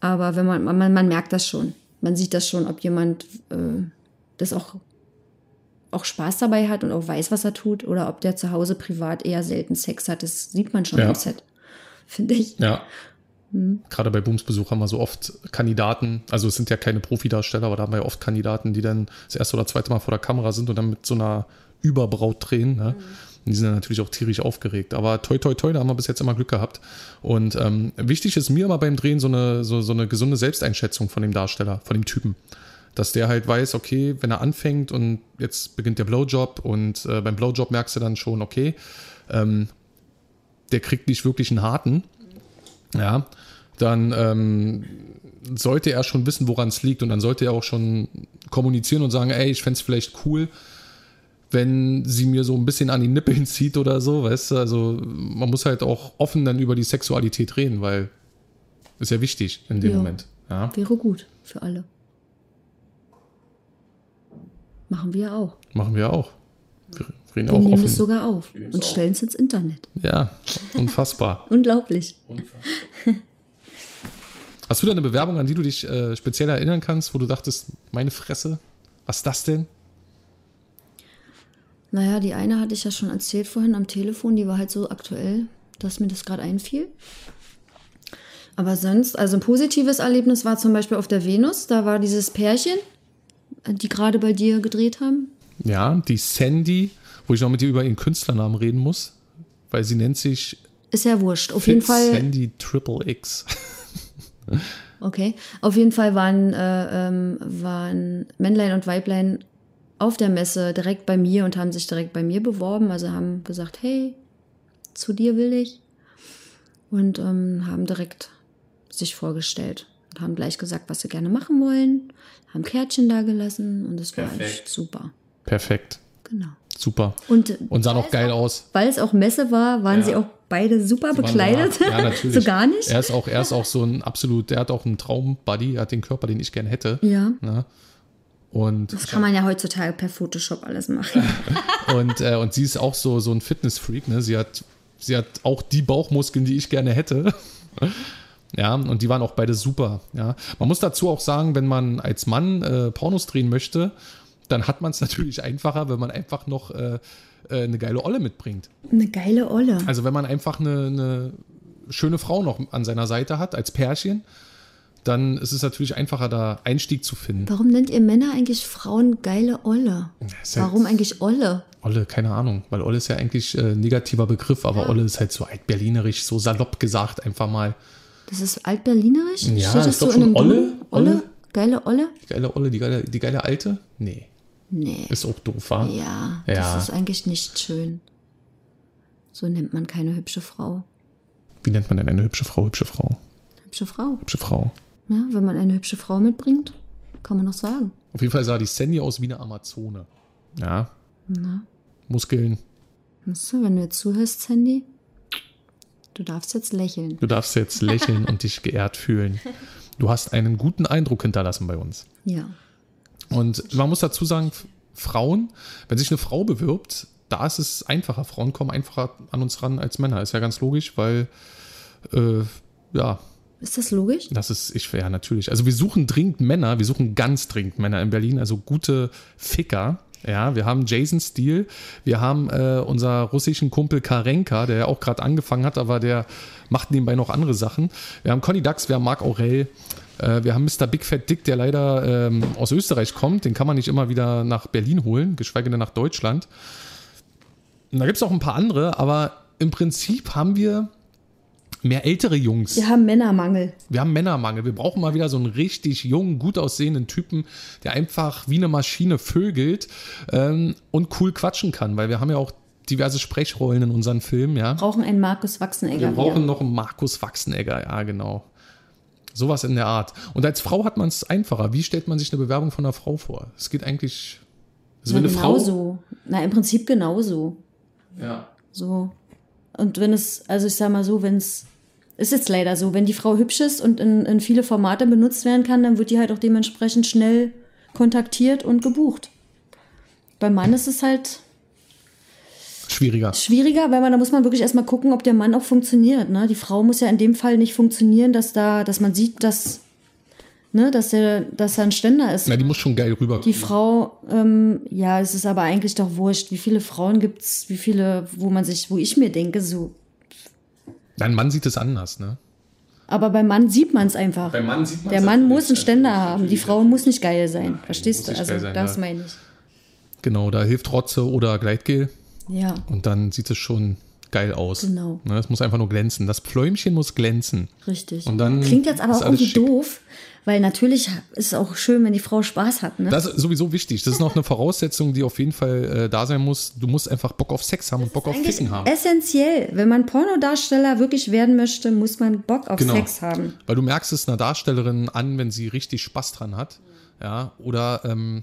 Aber wenn man, man, man merkt das schon. Man sieht das schon, ob jemand äh, das auch auch Spaß dabei hat und auch weiß, was er tut, oder ob der zu Hause privat eher selten Sex hat. Das sieht man schon ja. im Set, finde ich. Ja. Hm. Gerade bei Boomsbesuch haben wir so oft Kandidaten, also es sind ja keine Profidarsteller, aber da haben wir ja oft Kandidaten, die dann das erste oder zweite Mal vor der Kamera sind und dann mit so einer Überbraut drehen. Ne? Mhm. Und die sind dann natürlich auch tierisch aufgeregt. Aber toi, toi, toi, da haben wir bis jetzt immer Glück gehabt. Und ähm, wichtig ist mir immer beim Drehen so eine, so, so eine gesunde Selbsteinschätzung von dem Darsteller, von dem Typen dass der halt weiß, okay, wenn er anfängt und jetzt beginnt der Blowjob und äh, beim Blowjob merkst du dann schon, okay, ähm, der kriegt nicht wirklich einen harten, ja, dann ähm, sollte er schon wissen, woran es liegt und dann sollte er auch schon kommunizieren und sagen, ey, ich fände es vielleicht cool, wenn sie mir so ein bisschen an die Nippeln <laughs> zieht oder so, weißt du, also man muss halt auch offen dann über die Sexualität reden, weil ist ja wichtig in dem ja, Moment. Ja. Wäre gut für alle. Machen wir auch. Machen wir auch. Wir, reden wir auch nehmen offen. es sogar auf und stellen es ins Internet. Ja, unfassbar. <laughs> Unglaublich. Unfassbar. Hast du da eine Bewerbung, an die du dich äh, speziell erinnern kannst, wo du dachtest, meine Fresse, was ist das denn? Naja, die eine hatte ich ja schon erzählt vorhin am Telefon, die war halt so aktuell, dass mir das gerade einfiel. Aber sonst, also ein positives Erlebnis war zum Beispiel auf der Venus, da war dieses Pärchen, die gerade bei dir gedreht haben? Ja, die Sandy, wo ich noch mit dir über ihren Künstlernamen reden muss, weil sie nennt sich Ist ja wurscht. Auf jeden Fit Fall. Sandy Triple X. Okay. Auf jeden Fall waren, äh, ähm, waren Männlein und Weiblein auf der Messe direkt bei mir und haben sich direkt bei mir beworben. Also haben gesagt, hey, zu dir will ich. Und ähm, haben direkt sich vorgestellt. Und haben gleich gesagt, was sie gerne machen wollen. Haben Kärtchen da gelassen und es war echt super. Perfekt. Genau. Super. Und, Und sah noch geil aus. weil es auch Messe war, waren Ja. sie auch beide super Sie bekleidet. Ja, natürlich. <laughs> so gar nicht. Er ist auch, er ist auch so ein absolut, der hat auch einen Traumbuddy, er hat den Körper, den ich gerne hätte. Ja. Ne? Und, Das kann man ja heutzutage per Photoshop alles machen. <laughs> und, äh, und sie ist auch so, so ein Fitnessfreak. Ne? Sie, hat, sie hat auch die Bauchmuskeln, die ich gerne hätte. Ja, und die waren auch beide super. Ja. Man muss dazu auch sagen, wenn man als Mann äh, Pornos drehen möchte, dann hat man es natürlich einfacher, wenn man einfach noch äh, äh, eine geile Olle mitbringt. Eine geile Olle. Also wenn man einfach eine, eine schöne Frau noch an seiner Seite hat, als Pärchen, dann ist es natürlich einfacher, da Einstieg zu finden. Warum nennt ihr Männer eigentlich Frauen geile Olle? halt- Warum eigentlich Olle? Olle, keine Ahnung, weil Olle ist ja eigentlich äh, negativer Begriff, aber Olle ist halt so altberlinerisch, so salopp gesagt, einfach mal. Das ist altberlinerisch? Ja, Steht das so schon in einem Olle. Olle? Olle. Geile Olle? Die geile Olle, die geile, die geile Alte? Nee, Nee. ist auch doof, wa? Ja, Ja. das ist eigentlich nicht schön. So nennt man keine hübsche Frau. Wie nennt man denn eine hübsche Frau, hübsche Frau, Hübsche Frau. hübsche Frau? Ja, wenn man eine hübsche Frau mitbringt, kann man noch sagen. Auf jeden Fall sah die Sandy aus wie eine Amazone. Ja. Muskeln. Weißt du, wenn du jetzt zuhörst, Sandy, du darfst jetzt lächeln. Du darfst jetzt lächeln und dich geehrt fühlen. <laughs> Du hast einen guten Eindruck hinterlassen bei uns. Ja. Und man muss dazu sagen, Frauen, wenn sich eine Frau bewirbt, da ist es einfacher. Frauen kommen einfacher an uns ran als Männer. Ist ja ganz logisch, weil, äh, ja, Ist das logisch? das ist, ich, ja, natürlich. Also wir suchen dringend Männer, wir suchen ganz dringend Männer in Berlin, also gute Ficker. Ja, wir haben Jason Steele, wir haben äh, unser russischen Kumpel Karenka, der ja auch gerade angefangen hat, aber der macht nebenbei noch andere Sachen. Wir haben Conny Dax, wir haben Marc Aurel, äh, wir haben Mr. Big Fat Dick, der leider ähm, aus Österreich kommt. Den kann man nicht immer wieder nach Berlin holen, geschweige denn nach Deutschland. Und da gibt es auch ein paar andere, aber im Prinzip haben wir mehr ältere Jungs. Wir haben Männermangel. Wir haben Männermangel. Wir brauchen mal wieder so einen richtig jungen, gut aussehenden Typen, der einfach wie eine Maschine vögelt ähm, und cool quatschen kann, weil wir haben ja auch diverse Sprechrollen in unseren Filmen, ja. Brauchen einen Markus Wachsenegger. Wir brauchen wieder. noch einen Markus Wachsenegger, ja, genau. Sowas in der Art. Und als Frau hat man es einfacher. Wie stellt man sich eine Bewerbung von einer Frau vor? Es geht eigentlich. Also Na, wenn eine Frau. genauso. Na, im Prinzip genauso. Ja. So. Und wenn es, also ich sag mal so, wenn es, ist jetzt leider so, wenn die Frau hübsch ist und in, in viele Formate benutzt werden kann, dann wird die halt auch dementsprechend schnell kontaktiert und gebucht. Beim Mann ist es halt Schwieriger. schwieriger, weil man, da muss man wirklich erstmal gucken, ob der Mann auch funktioniert. Ne? Die Frau muss ja in dem Fall nicht funktionieren, dass da, dass man sieht, dass, ne, dass der, dass er ein Ständer ist. Na, die muss schon geil rüber. Die Frau, ähm, ja, es ist aber eigentlich doch wurscht. Wie viele Frauen gibt's, wie viele, wo man sich, wo ich mir denke, so. Dein Mann sieht es anders, ne? Aber beim Mann sieht man es einfach. Beim Mann sieht Der Mann muss einen Ständer natürlich, haben. Die. Frau muss nicht geil sein. Verstehst muss du? Also, sein, das ja. meine ich. Genau, da hilft Rotze oder Gleitgel. Ja, Und dann sieht es schon geil aus. Genau. Ne, es muss einfach nur glänzen. Das Pfläumchen muss glänzen. richtig. Und dann Klingt jetzt aber auch irgendwie schick. doof, weil natürlich ist es auch schön, wenn die Frau Spaß hat. Ne? Das ist sowieso wichtig. Das ist noch eine Voraussetzung, die auf jeden Fall äh, da sein muss. Du musst einfach Bock auf Sex haben und Bock auf Ficken haben. essentiell. Wenn man Pornodarsteller wirklich werden möchte, muss man Bock auf Genau. Sex haben. Weil du merkst es einer Darstellerin an, wenn sie richtig Spaß dran hat. Ja, oder, ähm,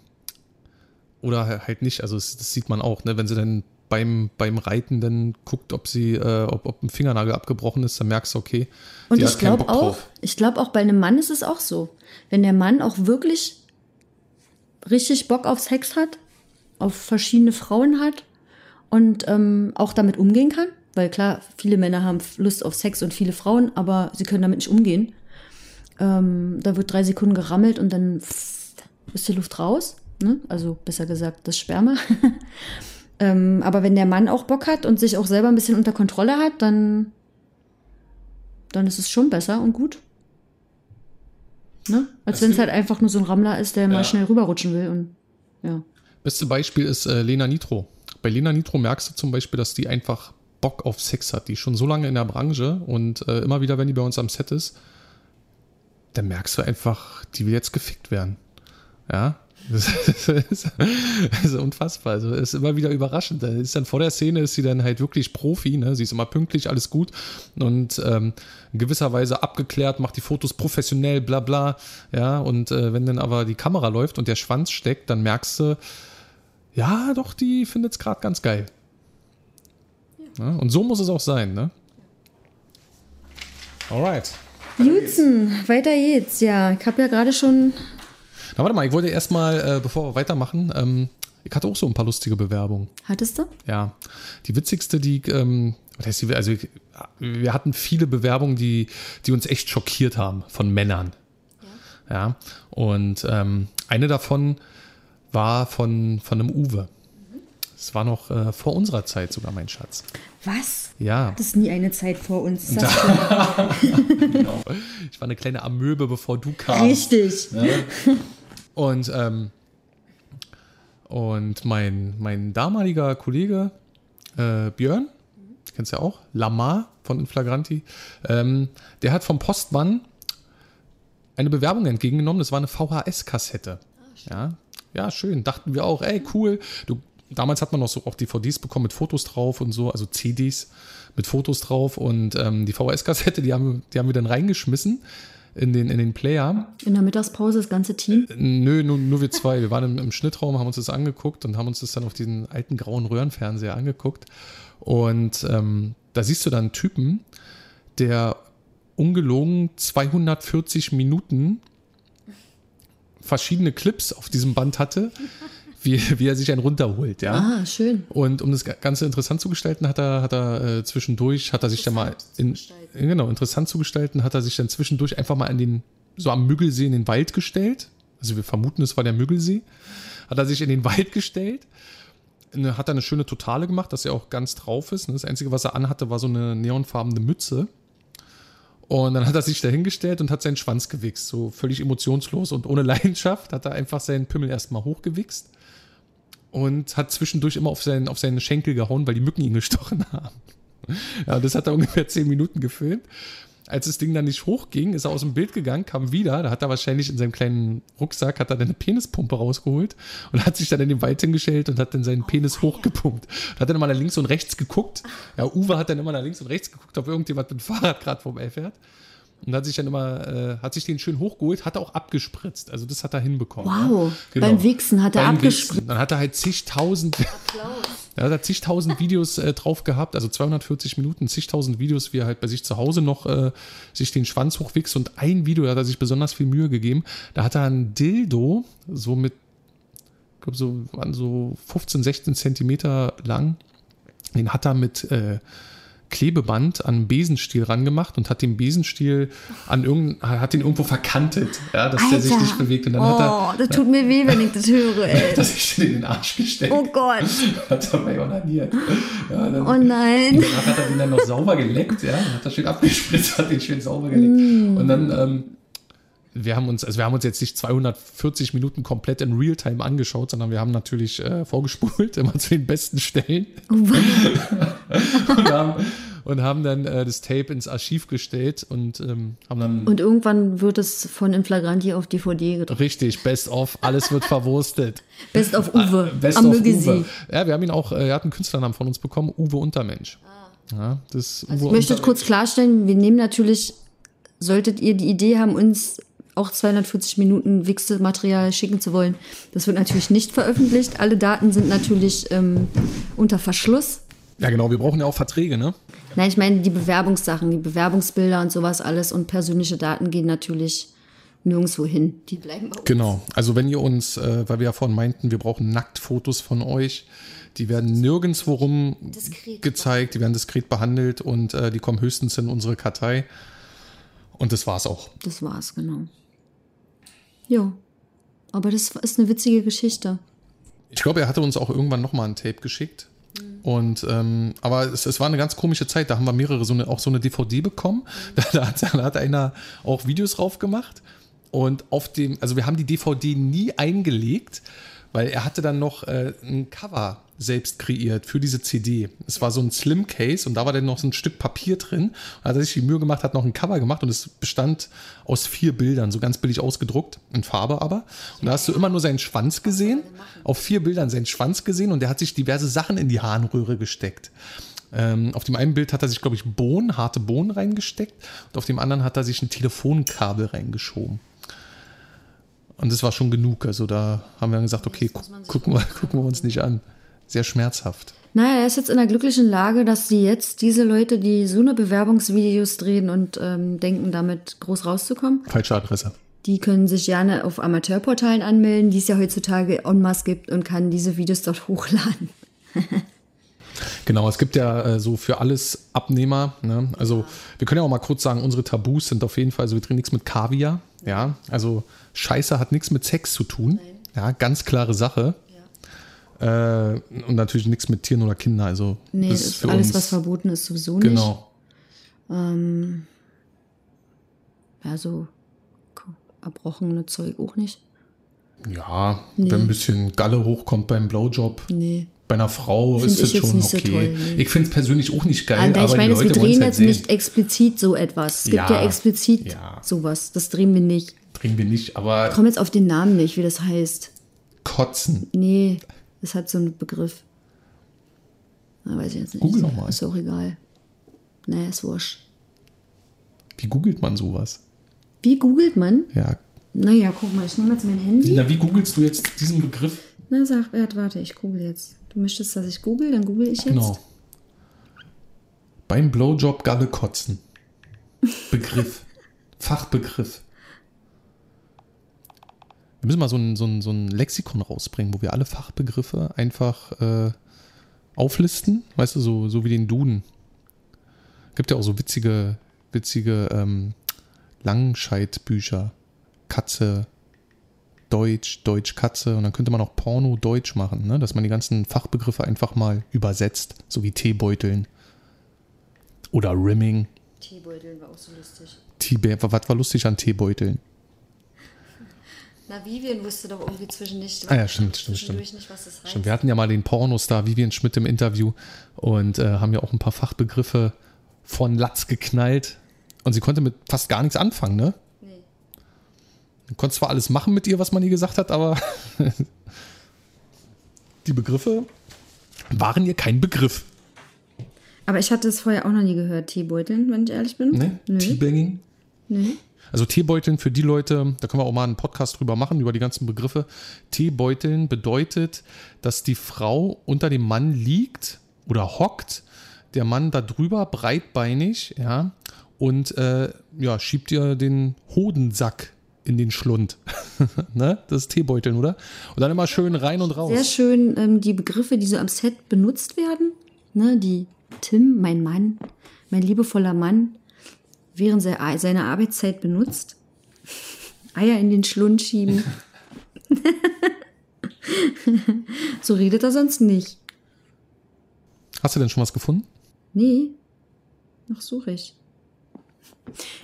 oder halt nicht. Also das, das sieht man auch, ne? Wenn sie dann beim, beim Reiten dann guckt, ob sie, äh, ob, ob ein Fingernagel abgebrochen ist, dann merkst du, okay, Und ich glaube auch, ich glaube auch bei einem Mann ist es auch so. Wenn der Mann auch wirklich richtig Bock auf Sex hat, auf verschiedene Frauen hat und ähm, auch damit umgehen kann, weil klar, viele Männer haben Lust auf Sex und viele Frauen, aber sie können damit nicht umgehen. Ähm, da wird drei Sekunden gerammelt und dann ist die Luft raus. Ne? Also besser gesagt, das Sperma. <laughs> ähm, aber wenn der Mann auch Bock hat und sich auch selber ein bisschen unter Kontrolle hat, dann dann ist es schon besser und gut. Ne? Als wenn es halt einfach nur so ein Rammler ist, der mal schnell rüberrutschen will. Und ja. Beste Beispiel ist äh, Lena Nitro. Bei Lena Nitro merkst du zum Beispiel, dass die einfach Bock auf Sex hat. Die ist schon so lange in der Branche und äh, immer wieder, wenn die bei uns am Set ist, dann merkst du einfach, die will jetzt gefickt werden. Ja. Das ist, das ist unfassbar. Also ist immer wieder überraschend. Da ist dann vor der Szene ist sie dann halt wirklich Profi, ne? Sie ist immer pünktlich, alles gut und ähm, in gewisser Weise abgeklärt, macht die Fotos professionell, bla bla. Ja, und äh, wenn dann aber die Kamera läuft und der Schwanz steckt, dann merkst du, ja, doch, die findet es gerade ganz geil. Ja, und so muss es auch sein, ne? Alright. Jutzen, weiter geht's. Ja, ich habe ja gerade schon. Na, warte mal, ich wollte erstmal, äh, bevor wir weitermachen, ähm, ich hatte auch so ein paar lustige Bewerbungen. Hattest du? Ja. Die witzigste, die, ähm, also ich, wir hatten viele Bewerbungen, die, die uns echt schockiert haben von Männern. Ja. ja. Und ähm, eine davon war von, von einem Uwe. Das war noch äh, vor unserer Zeit sogar, mein Schatz. Was? Ja. Das ist nie eine Zeit vor uns. <laughs> Das <laughs> genau. Ich war eine kleine Amöbe, bevor du kamst. Richtig. Und, ähm, und mein, mein damaliger Kollege äh, Björn, kennst du ja auch, Lamar von Inflagranti, ähm, der hat vom Postmann eine Bewerbung entgegengenommen. Das war eine VHS-Kassette. ja, ja, schön. Dachten wir auch, ey, cool. Du, damals hat man noch so auch DVDs bekommen mit Fotos drauf und so, also CDs mit Fotos drauf. Und ähm, die VHS-Kassette, die haben, die haben wir dann reingeschmissen in den, in den Player. In der Mittagspause das ganze Team. Nö, nur, nur wir zwei. Wir waren im, im Schnittraum, haben uns das angeguckt und haben uns das dann auf diesen alten grauen Röhrenfernseher angeguckt. Und ähm, da siehst du dann einen Typen, der ungelogen 240 Minuten verschiedene Clips auf diesem Band hatte, wie, <laughs> wie er sich einen runterholt, ja. Ah, schön. Und um das Ganze interessant zu gestalten, hat er, hat er äh, zwischendurch, hat er sich dann mal in, genau, interessant zu gestalten, hat er sich dann zwischendurch einfach mal an den, so am Müggelsee in den Wald gestellt. Also wir vermuten, es war der Müggelsee. Hat er sich in den Wald gestellt, ne, hat er eine schöne Totale gemacht, dass er auch ganz drauf ist. Ne. Das Einzige, was er anhatte, war so eine neonfarbene Mütze. Und dann hat er sich da hingestellt und hat seinen Schwanz gewichst, so völlig emotionslos und ohne <laughs> Leidenschaft hat er einfach seinen Pimmel erstmal hochgewichst und hat zwischendurch immer auf seinen, auf seinen Schenkel gehauen, weil die Mücken ihn gestochen <laughs> haben. Ja, das hat er ungefähr zehn Minuten gefilmt. Als das Ding dann nicht hochging, ist er aus dem Bild gegangen, kam wieder, da hat er wahrscheinlich in seinem kleinen Rucksack, hat er eine Penispumpe rausgeholt und hat sich dann in den Wald hingestellt und hat dann seinen Penis hochgepumpt. Und hat dann immer nach links und rechts geguckt. Ja, Uwe hat dann immer nach links und rechts geguckt, ob irgendjemand mit dem Fahrrad gerade vorbeifährt. Und hat sich dann immer, äh, hat sich den schön hochgeholt, hat er auch abgespritzt. Also das hat er hinbekommen. Wow. Ja. Beim Wichsen hat er Beim abgespritzt. Wichsen. Dann hat er halt zigtausend, <laughs> ja, hat er zigtausend Videos äh, drauf gehabt, also 240 Minuten, zigtausend Videos, wie er halt bei sich zu Hause noch äh, sich den Schwanz hochwichst. Und ein Video da hat er sich besonders viel Mühe gegeben. Da hat er ein Dildo, so mit, ich glaube, so, waren so 15, 16 Zentimeter lang. Den hat er mit, äh, Klebeband an einen Besenstiel rangemacht und hat den Besenstiel an irgendein, hat den irgendwo verkantet, ja, dass der sich nicht bewegt. Und dann oh, hat er, das tut mir weh, wenn ich das höre, <laughs> ey. hat er sich in den Arsch gestellt. Oh Gott. Hat dabei onaniert. Ja, dann, Oh nein. Danach hat er den dann noch sauber geleckt, ja, dann hat er schön abgespritzt, hat den schön sauber geleckt. Mm. Und dann, ähm, wir haben uns, also wir haben uns jetzt nicht 240 Minuten komplett in Realtime angeschaut, sondern wir haben natürlich äh, vorgespult, <laughs> immer zu den besten Stellen. <laughs> und, haben, und haben dann äh, das Tape ins Archiv gestellt und ähm, haben dann Und irgendwann wird es von Inflagranti auf DVD gedruckt. richtig Best of, alles wird verwurstet. Best of Uwe. Best am of. Uwe. Ja, wir haben ihn auch, äh, er hat einen Künstlernamen von uns bekommen, Uwe Untermensch. Ja, das Also Uwe ich möchte kurz klarstellen, wir nehmen natürlich, solltet ihr die Idee haben, uns auch 240 Minuten Wichse-Material schicken zu wollen, das wird natürlich nicht veröffentlicht. Alle Daten sind natürlich ähm, unter Verschluss. Ja, genau, wir brauchen ja auch Verträge, ne? Nein, ich meine die Bewerbungssachen, die Bewerbungsbilder und sowas alles und persönliche Daten gehen natürlich nirgendwo hin. Die bleiben bei uns. Genau. Also wenn ihr uns, äh, weil wir ja vorhin meinten, wir brauchen Nacktfotos von euch, die werden nirgendwo rum Diskret. gezeigt, die werden diskret behandelt und äh, die kommen höchstens in unsere Kartei. Und das war's auch. Das war's, genau. Ja. Aber das ist eine witzige Geschichte. Ich glaube, er hatte uns auch irgendwann nochmal ein Tape geschickt. Und ähm, aber es, es war eine ganz komische Zeit. Da haben wir mehrere so eine, auch so eine DVD bekommen. Da, <laughs> da, hat, da hat einer auch Videos drauf gemacht. Und auf dem, also wir haben die DVD nie eingelegt, weil er hatte dann noch äh, ein Cover selbst kreiert für diese CD. Es war so ein Slim Case und da war dann noch so ein Stück Papier drin. Und hat er sich die Mühe gemacht, hat noch ein Cover gemacht und es bestand aus vier Bildern, so ganz billig ausgedruckt, in Farbe aber. Und da hast du immer nur seinen Schwanz gesehen, auf vier Bildern seinen Schwanz gesehen und der hat sich diverse Sachen in die Harnröhre gesteckt. Ähm, auf dem einen Bild hat er sich, glaube ich, Bohnen, harte Bohnen reingesteckt und auf dem anderen hat er sich ein Telefonkabel reingeschoben. Und das war schon genug. Also da haben wir dann gesagt, okay, gu gucken, wir, gucken wir uns nicht an. Sehr schmerzhaft. Naja, er ist jetzt in der glücklichen Lage, dass sie jetzt diese Leute, die so eine Bewerbungsvideos drehen und ähm, denken, damit groß rauszukommen, Falsche Adresse. die können sich gerne auf Amateurportalen anmelden, die es ja heutzutage en masse gibt und kann diese Videos dort <laughs> hochladen. Genau, es gibt ja äh, so für alles Abnehmer. Ne? Also wir können ja auch mal kurz sagen, unsere Tabus sind auf jeden Fall, also wir drehen nichts mit Kaviar. Ja, also Scheiße hat nichts mit Sex zu tun. Ja, ganz klare Sache. Äh, und natürlich nichts mit Tieren oder Kindern. Also Nee, das ist alles, uns was verboten ist, sowieso nicht. genau. Ja, so ko- erbrochene Zeug auch nicht. Ja, wenn ein bisschen Galle hochkommt beim Blowjob. Nee. Bei einer Frau Find ist das schon nicht so okay. toll, nee. Ich finde es persönlich auch nicht geil, aber ich meine, wir drehen jetzt halt nicht explizit so etwas. Es gibt ja, Ja, explizit ja. sowas. Das drehen wir nicht. Drehen wir nicht, aber Ich komme jetzt auf den Namen nicht, wie das heißt. kotzen. Nee, das hat so einen Begriff. Na, weiß ich jetzt nicht. Google ist, doch mal. Ist auch egal. Naja, ist wurscht. Wie googelt man sowas? Wie googelt man? Ja. Naja, guck mal, ich nehme jetzt mein Handy. Na, wie googelst du jetzt diesen Begriff? Na, sag, Bert, warte, ich google jetzt. Du möchtest, dass ich google, dann google ich jetzt. Genau. Beim Blowjob Galle kotzen. Begriff. <laughs> Fachbegriff. Wir müssen mal so ein, so, ein, so ein Lexikon rausbringen, wo wir alle Fachbegriffe einfach äh, auflisten. Weißt du, so, so wie den Duden. Gibt ja auch so witzige, witzige ähm, Langscheidbücher. Katze, Deutsch, Deutsch, Katze. Und dann könnte man auch Porno Deutsch machen, ne? dass man die ganzen Fachbegriffe einfach mal übersetzt, so wie Teebeuteln. Oder Rimming. Teebeutel war auch so lustig. Teebä was war lustig an Teebeuteln? <laughs> Na, Vivian wusste doch irgendwie zwischen nicht. Ah ja, stimmt, stimmt, stimmt. nicht, was das heißt. Stimmt, wir hatten ja mal den Pornostar Vivian Schmidt im Interview und äh, haben ja auch ein paar Fachbegriffe von Latz geknallt. Und sie konnte mit fast gar nichts anfangen, ne? Nee. Du konntest zwar alles machen mit ihr, was man ihr gesagt hat, aber <laughs> die Begriffe waren ihr kein Begriff. Aber ich hatte es vorher auch noch nie gehört, Teebeuteln, wenn ich ehrlich bin. Ne? Nö. Teabagging. Nee. Also Teebeuteln für die Leute, da können wir auch mal einen Podcast drüber machen, über die ganzen Begriffe. Teebeuteln bedeutet, dass die Frau unter dem Mann liegt oder hockt, der Mann da drüber, breitbeinig, ja, und äh, ja, schiebt ihr den Hodensack in den Schlund. <laughs> ne? Das ist Teebeuteln, oder? Und dann immer schön rein und raus. Sehr schön ähm, die Begriffe, die so am Set benutzt werden. Ne, die Tim, mein Mann, mein liebevoller Mann, während se- seiner Arbeitszeit benutzt. <laughs> Eier in den Schlund schieben. <laughs> so redet er sonst nicht. Hast du denn schon was gefunden? Nee, noch suche ich.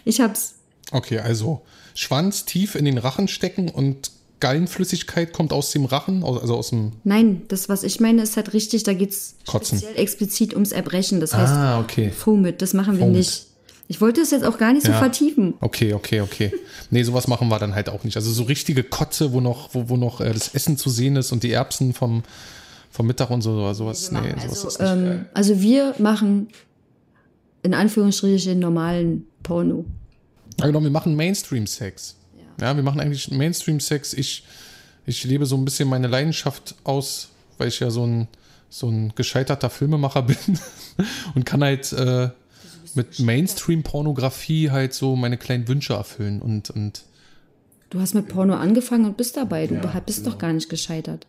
Ich hab's. Okay, also Schwanz tief in den Rachen stecken und Gallenflüssigkeit kommt aus dem Rachen, also aus dem. Nein, das, was ich meine, ist halt richtig, da geht's Kotzen. speziell explizit ums Erbrechen. Das heißt, Ah, okay. Fomit, das machen wir Fomit. nicht. Ich wollte es jetzt auch gar nicht so Ja. vertiefen. Okay, okay, okay. Nee, sowas machen wir dann halt auch nicht. Also so richtige Kotze, wo noch, wo, wo noch äh, das Essen zu sehen ist und die Erbsen vom, vom Mittag und so, sowas. Nee, sowas Also, ähm, also wir machen in Anführungsstrichen normalen Porno. Ja, genau, wir machen Mainstream-Sex. Ja. wir machen eigentlich Mainstream-Sex. Ich, ich lebe so ein bisschen meine Leidenschaft aus, weil ich ja so ein, so ein gescheiterter Filmemacher <laughs> bin und kann halt äh, mit Mainstream-Pornografie halt so meine kleinen Wünsche erfüllen und, und Du hast mit Porno angefangen und bist dabei. Du Ja, bist genau. doch gar nicht gescheitert.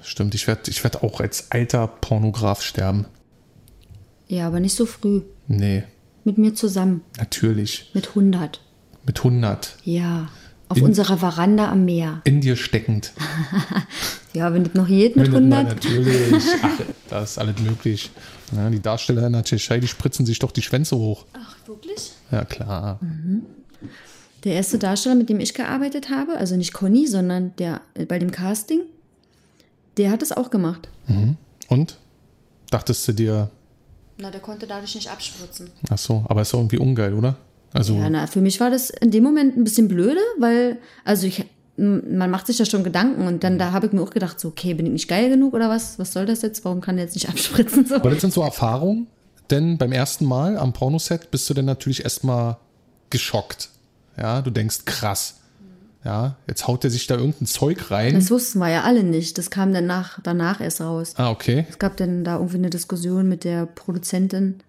stimmt, ich werde ich werd auch als alter Pornograf sterben. Ja, aber nicht so früh. Nee, Mit mir zusammen. natürlich. Mit 100. Mit 100. Ja. Auf In- unserer Veranda am Meer. In dir steckend. <laughs> Ja, wenn das noch geht mit Wenn das- 100. Natürlich. <laughs> Ach, da ist alles möglich. Ja, die Darsteller in der Tschechei, die spritzen sich doch die Schwänze hoch. Ach, wirklich? Ja, klar. Der erste Darsteller, mit dem ich gearbeitet habe, also nicht Conny, sondern der äh, bei dem Casting, der hat es auch gemacht. Und? Dachtest du dir, Na, der konnte dadurch nicht abspritzen. ach so, aber ist doch irgendwie ungeil, oder? Also, Ja, na, für mich war das in dem Moment ein bisschen blöde, weil, also ich, man macht sich ja schon Gedanken und dann da habe ich mir auch gedacht, so, okay, bin ich nicht geil genug oder was? Was soll das jetzt? Warum kann der jetzt nicht <laughs> abspritzen? So. aber das sind so Erfahrungen, denn beim ersten Mal am Pornoset bist du dann natürlich erstmal geschockt. Ja, du denkst, krass. Ja, jetzt haut der sich da irgendein Zeug rein. Das wussten wir ja alle nicht. Das kam dann nach, danach erst raus. Ah, okay. Es gab dann da irgendwie eine Diskussion mit der Produzentin.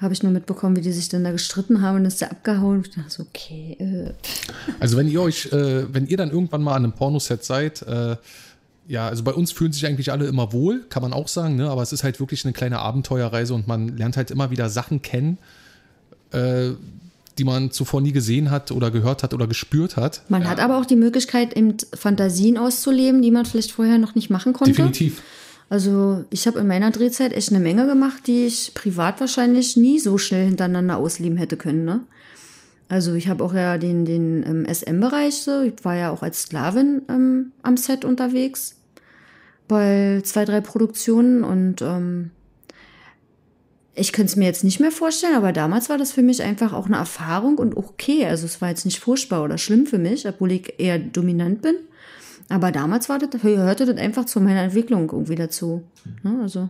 Habe ich nur mitbekommen, wie die sich dann da gestritten haben und ist der abgehauen. Ich dachte so, okay, äh, Also wenn ihr euch, äh, wenn ihr dann irgendwann mal an einem Pornoset seid, äh, ja, also bei uns fühlen sich eigentlich alle immer wohl, kann man auch sagen, ne? aber es ist halt wirklich eine kleine Abenteuerreise und man lernt halt immer wieder Sachen kennen, äh, die man zuvor nie gesehen hat oder gehört hat oder gespürt hat. Man hat aber auch die Möglichkeit, eben Fantasien auszuleben, die man vielleicht vorher noch nicht machen konnte. Definitiv. Also ich habe in meiner Drehzeit echt eine Menge gemacht, die ich privat wahrscheinlich nie so schnell hintereinander ausleben hätte können. Ne? Also ich habe auch ja den, den ähm, SM-Bereich, so. ich war ja auch als Sklavin ähm, am Set unterwegs bei zwei, drei Produktionen und ähm, ich könnte es mir jetzt nicht mehr vorstellen, aber damals war das für mich einfach auch eine Erfahrung und okay. Also es war jetzt nicht furchtbar oder schlimm für mich, obwohl ich eher dominant bin. Aber damals war das, hörte das einfach zu meiner Entwicklung irgendwie dazu. Ne? Also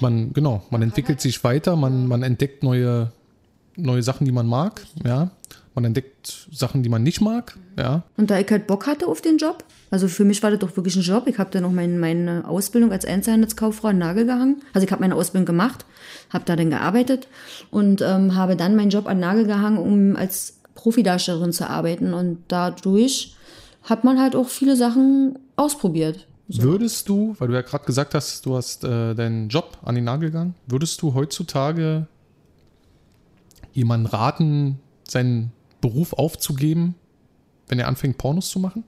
Man, genau, man entwickelt sich weiter, man, man entdeckt neue, neue Sachen, die man mag, ja. Man entdeckt Sachen, die man nicht mag, ja. Und da ich halt Bock hatte auf den Job, also für mich war das doch wirklich ein Job. Ich habe dann noch mein, meine Ausbildung als Einzelhandelskauffrau an Nagel gehangen. Also ich habe meine Ausbildung gemacht, habe da dann gearbeitet und ähm, habe dann meinen Job an Nagel gehangen, um als Profidarstellerin zu arbeiten. Und dadurch hat man halt auch viele Sachen ausprobiert. Würdest du, weil du ja gerade gesagt hast, du hast äh, deinen Job an den Nagel gegangen, würdest du heutzutage jemanden raten, seinen Beruf aufzugeben, wenn er anfängt, Pornos zu machen?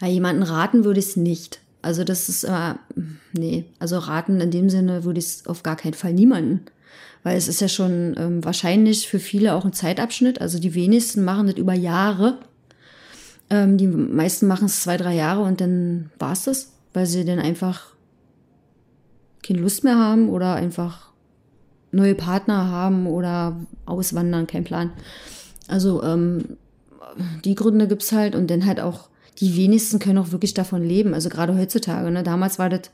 Ja, jemanden raten würde ich es nicht. Also das ist, äh, nee, also raten in dem Sinne würde ich es auf gar keinen Fall niemanden. Weil es ist ja schon ähm, wahrscheinlich für viele auch ein Zeitabschnitt. Also die wenigsten machen das über Jahre. Ähm, die meisten machen es zwei, drei Jahre und dann war es das, weil sie dann einfach keine Lust mehr haben oder einfach neue Partner haben oder auswandern, kein Plan. Also ähm, die Gründe gibt's halt und dann halt auch die wenigsten können auch wirklich davon leben. Also gerade heutzutage. Ne? Damals war das,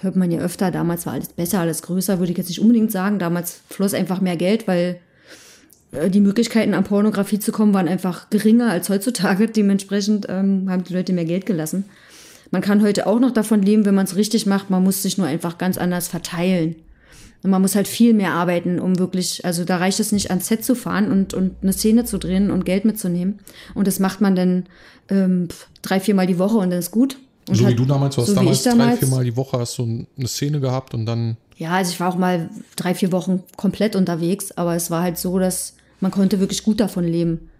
hört man ja öfter, damals war alles besser, alles größer, würde ich jetzt nicht unbedingt sagen. Damals floss einfach mehr Geld, weil die Möglichkeiten an Pornografie zu kommen waren einfach geringer als heutzutage. Dementsprechend ähm, haben die Leute mehr Geld gelassen. Man kann heute auch noch davon leben, wenn man es richtig macht. Man muss sich nur einfach ganz anders verteilen. Und man muss halt viel mehr arbeiten, um wirklich, also da reicht es nicht, ans Set zu fahren und, und eine Szene zu drehen und Geld mitzunehmen. Und das macht man dann ähm, drei, viermal die Woche und dann ist gut. Und so wie halt- du damals, du hast so wie damals, ich drei, damals. viermal die Woche hast du eine Szene gehabt und dann, Ja, also ich war auch mal drei, vier Wochen komplett unterwegs, aber es war halt so, dass man konnte wirklich gut davon leben.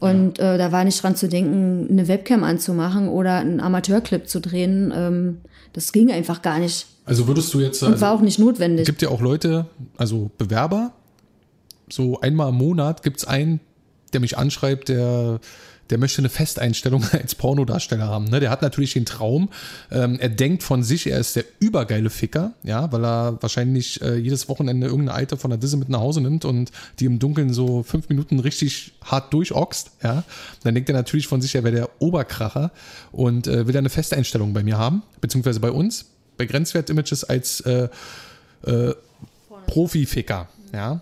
Und äh, da war nicht dran zu denken, eine Webcam anzumachen oder einen Amateurclip zu drehen. Ähm, das ging einfach gar nicht also würdest du jetzt, und also, war auch nicht notwendig. gibt ja auch Leute, also Bewerber, so einmal im Monat gibt es einen, der mich anschreibt, der, der möchte eine Festeinstellung <laughs> als Pornodarsteller haben. Ne? Der hat natürlich den Traum, ähm, er denkt von sich, er ist der übergeile Ficker, ja, weil er wahrscheinlich äh, jedes Wochenende irgendeine Alte von der Disse mit nach Hause nimmt und die im Dunkeln so fünf Minuten richtig hart durchoxt, ja. Dann denkt er natürlich von sich, er wäre der Oberkracher und äh, will eine Festeinstellung bei mir haben, beziehungsweise bei uns, bei Grenzwert Images als äh, äh, Profi-Ficker, ja.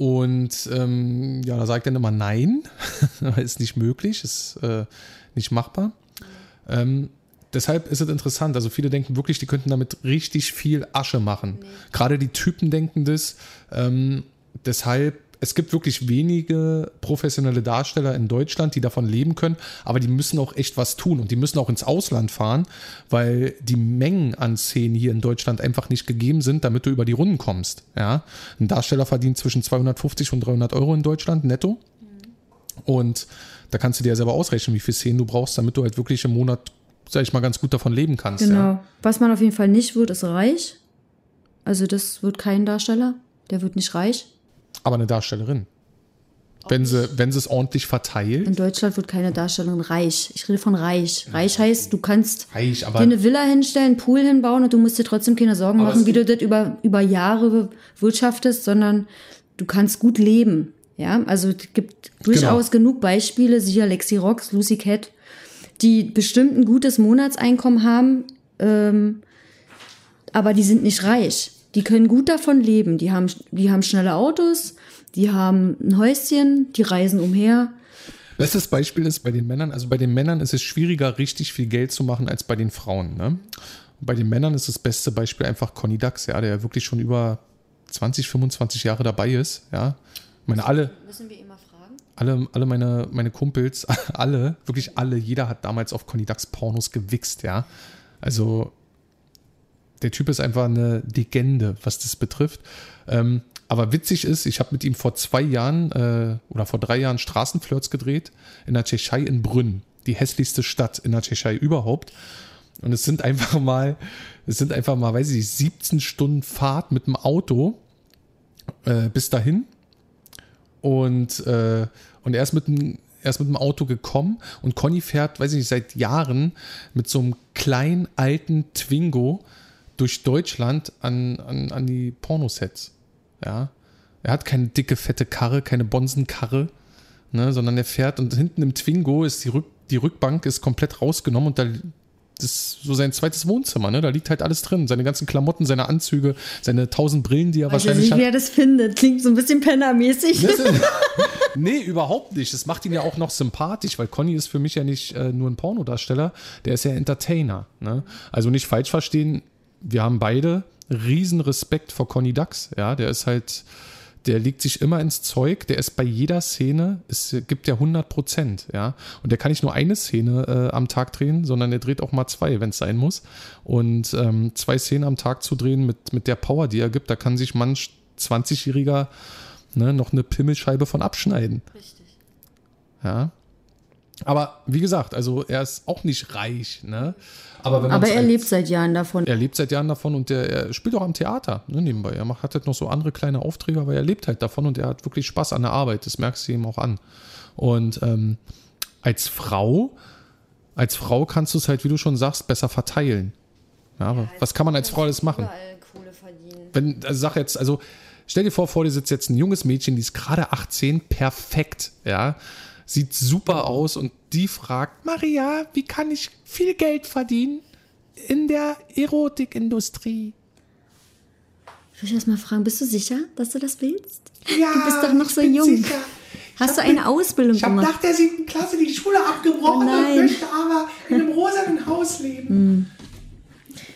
Und ähm, ja, da sagt er dann immer nein, <laughs> ist nicht möglich, ist äh, nicht machbar. Ähm, deshalb ist es interessant. Also viele denken wirklich, die könnten damit richtig viel Asche machen. Gerade die Typen denken das. Ähm, deshalb, es gibt wirklich wenige professionelle Darsteller in Deutschland, die davon leben können, aber die müssen auch echt was tun und die müssen auch ins Ausland fahren, weil die Mengen an Szenen hier in Deutschland einfach nicht gegeben sind, damit du über die Runden kommst. Ja? Ein Darsteller verdient zwischen 250 und 300 Euro in Deutschland netto. Und da kannst du dir ja selber ausrechnen, wie viele Szenen du brauchst, damit du halt wirklich im Monat, sag ich mal, ganz gut davon leben kannst. Genau. Ja. Was man auf jeden Fall nicht wird, ist reich. Also das wird kein Darsteller. Der wird nicht reich. Aber eine Darstellerin. wenn sie, wenn sie es ordentlich verteilt. In Deutschland wird keine Darstellung reich. Ich rede von reich. Reich heißt, du kannst Reich, aber- dir eine Villa hinstellen, einen Pool hinbauen und du musst dir trotzdem keine Sorgen machen, wie du das über, über Jahre wirtschaftest, sondern du kannst gut leben. Ja, also es gibt durchaus Genau. genug Beispiele, siehe Lexi Rocks, Lucy Cat, die bestimmt ein gutes Monatseinkommen haben, ähm, aber die sind nicht reich. Die können gut davon leben. Die haben, die haben schnelle Autos, die haben ein Häuschen, die reisen umher. Bestes Beispiel ist bei den Männern, also bei den Männern ist es schwieriger, richtig viel Geld zu machen als bei den Frauen. Ne? Bei den Männern ist das beste Beispiel einfach Conny Dax, ja, der ja wirklich schon über 20, 25 Jahre dabei ist. Ja. Ich meine, alle, Müssen wir immer fragen? alle, alle meine, meine Kumpels, <laughs> alle, wirklich alle, jeder hat damals auf Conny Dax Pornos gewichst, ja. Also der Typ ist einfach eine Legende, was das betrifft. Ähm, aber witzig ist, ich habe mit ihm vor zwei Jahren äh, oder vor drei Jahren Straßenflirts gedreht in der Tschechei in Brünn, die hässlichste Stadt in der Tschechei überhaupt. Und es sind einfach mal, es sind einfach mal, weiß ich nicht, 17 Stunden Fahrt mit dem Auto äh, bis dahin. Und, äh, und er ist mit dem er ist mit dem Auto gekommen und Conny fährt, weiß ich nicht, seit Jahren mit so einem kleinen alten Twingo durch Deutschland an, an, an die Pornosets. Ja. Er hat keine dicke, fette Karre, keine Bonsenkarre, ne, sondern er fährt und hinten im Twingo ist die, Rück, die Rückbank ist komplett rausgenommen und da ist so sein zweites Wohnzimmer, ne? Da liegt halt alles drin. Seine ganzen Klamotten, seine Anzüge, seine tausend Brillen, die er Weiß wahrscheinlich nicht, hat. wie er das findet. Klingt so ein bisschen pennermäßig. <laughs> <laughs> Nee, überhaupt nicht. Das macht ihn ja auch noch sympathisch, weil Conny ist für mich ja nicht äh, nur ein Pornodarsteller, der ist ja Entertainer. Ne? Also nicht falsch verstehen, wir haben beide riesen Respekt vor Conny Dax. Ja, der ist halt, der legt sich immer ins Zeug, der ist bei jeder Szene, es gibt ja 100 Prozent, ja. Und der kann nicht nur eine Szene äh, am Tag drehen, sondern er dreht auch mal zwei, wenn es sein muss. Und ähm, zwei Szenen am Tag zu drehen mit, mit der Power, die er gibt, da kann sich manch 20-Jähriger ne, noch eine Pimmelscheibe von abschneiden. Richtig. Ja. Aber wie gesagt, also er ist auch nicht reich, ne? Aber, wenn Aber er lebt seit Jahren davon. er lebt seit Jahren davon und der, er spielt auch am Theater ne, nebenbei. Er macht, hat halt noch so andere kleine Aufträge, aber er lebt halt davon und er hat wirklich Spaß an der Arbeit. Das merkst du ihm auch an. Und ähm, als Frau, als Frau kannst du es halt, wie du schon sagst, besser verteilen. Ja, aber was kann man als Frau alles machen? Überall Kohle verdienen. wenn, also sag jetzt, also stell dir vor, vor dir sitzt jetzt ein junges Mädchen, die ist gerade 18, perfekt, ja, sieht super aus und die fragt, Maria, wie kann ich viel Geld verdienen in der Erotikindustrie? Ich will erst mal fragen, bist du sicher, dass du das willst? Ja, Du bist doch noch ich so jung. sicher. Hast du eine Ausbildung Ich habe gemacht? nach der siebten Klasse die Schule abgebrochen Oh und möchte aber in einem rosanen Haus leben.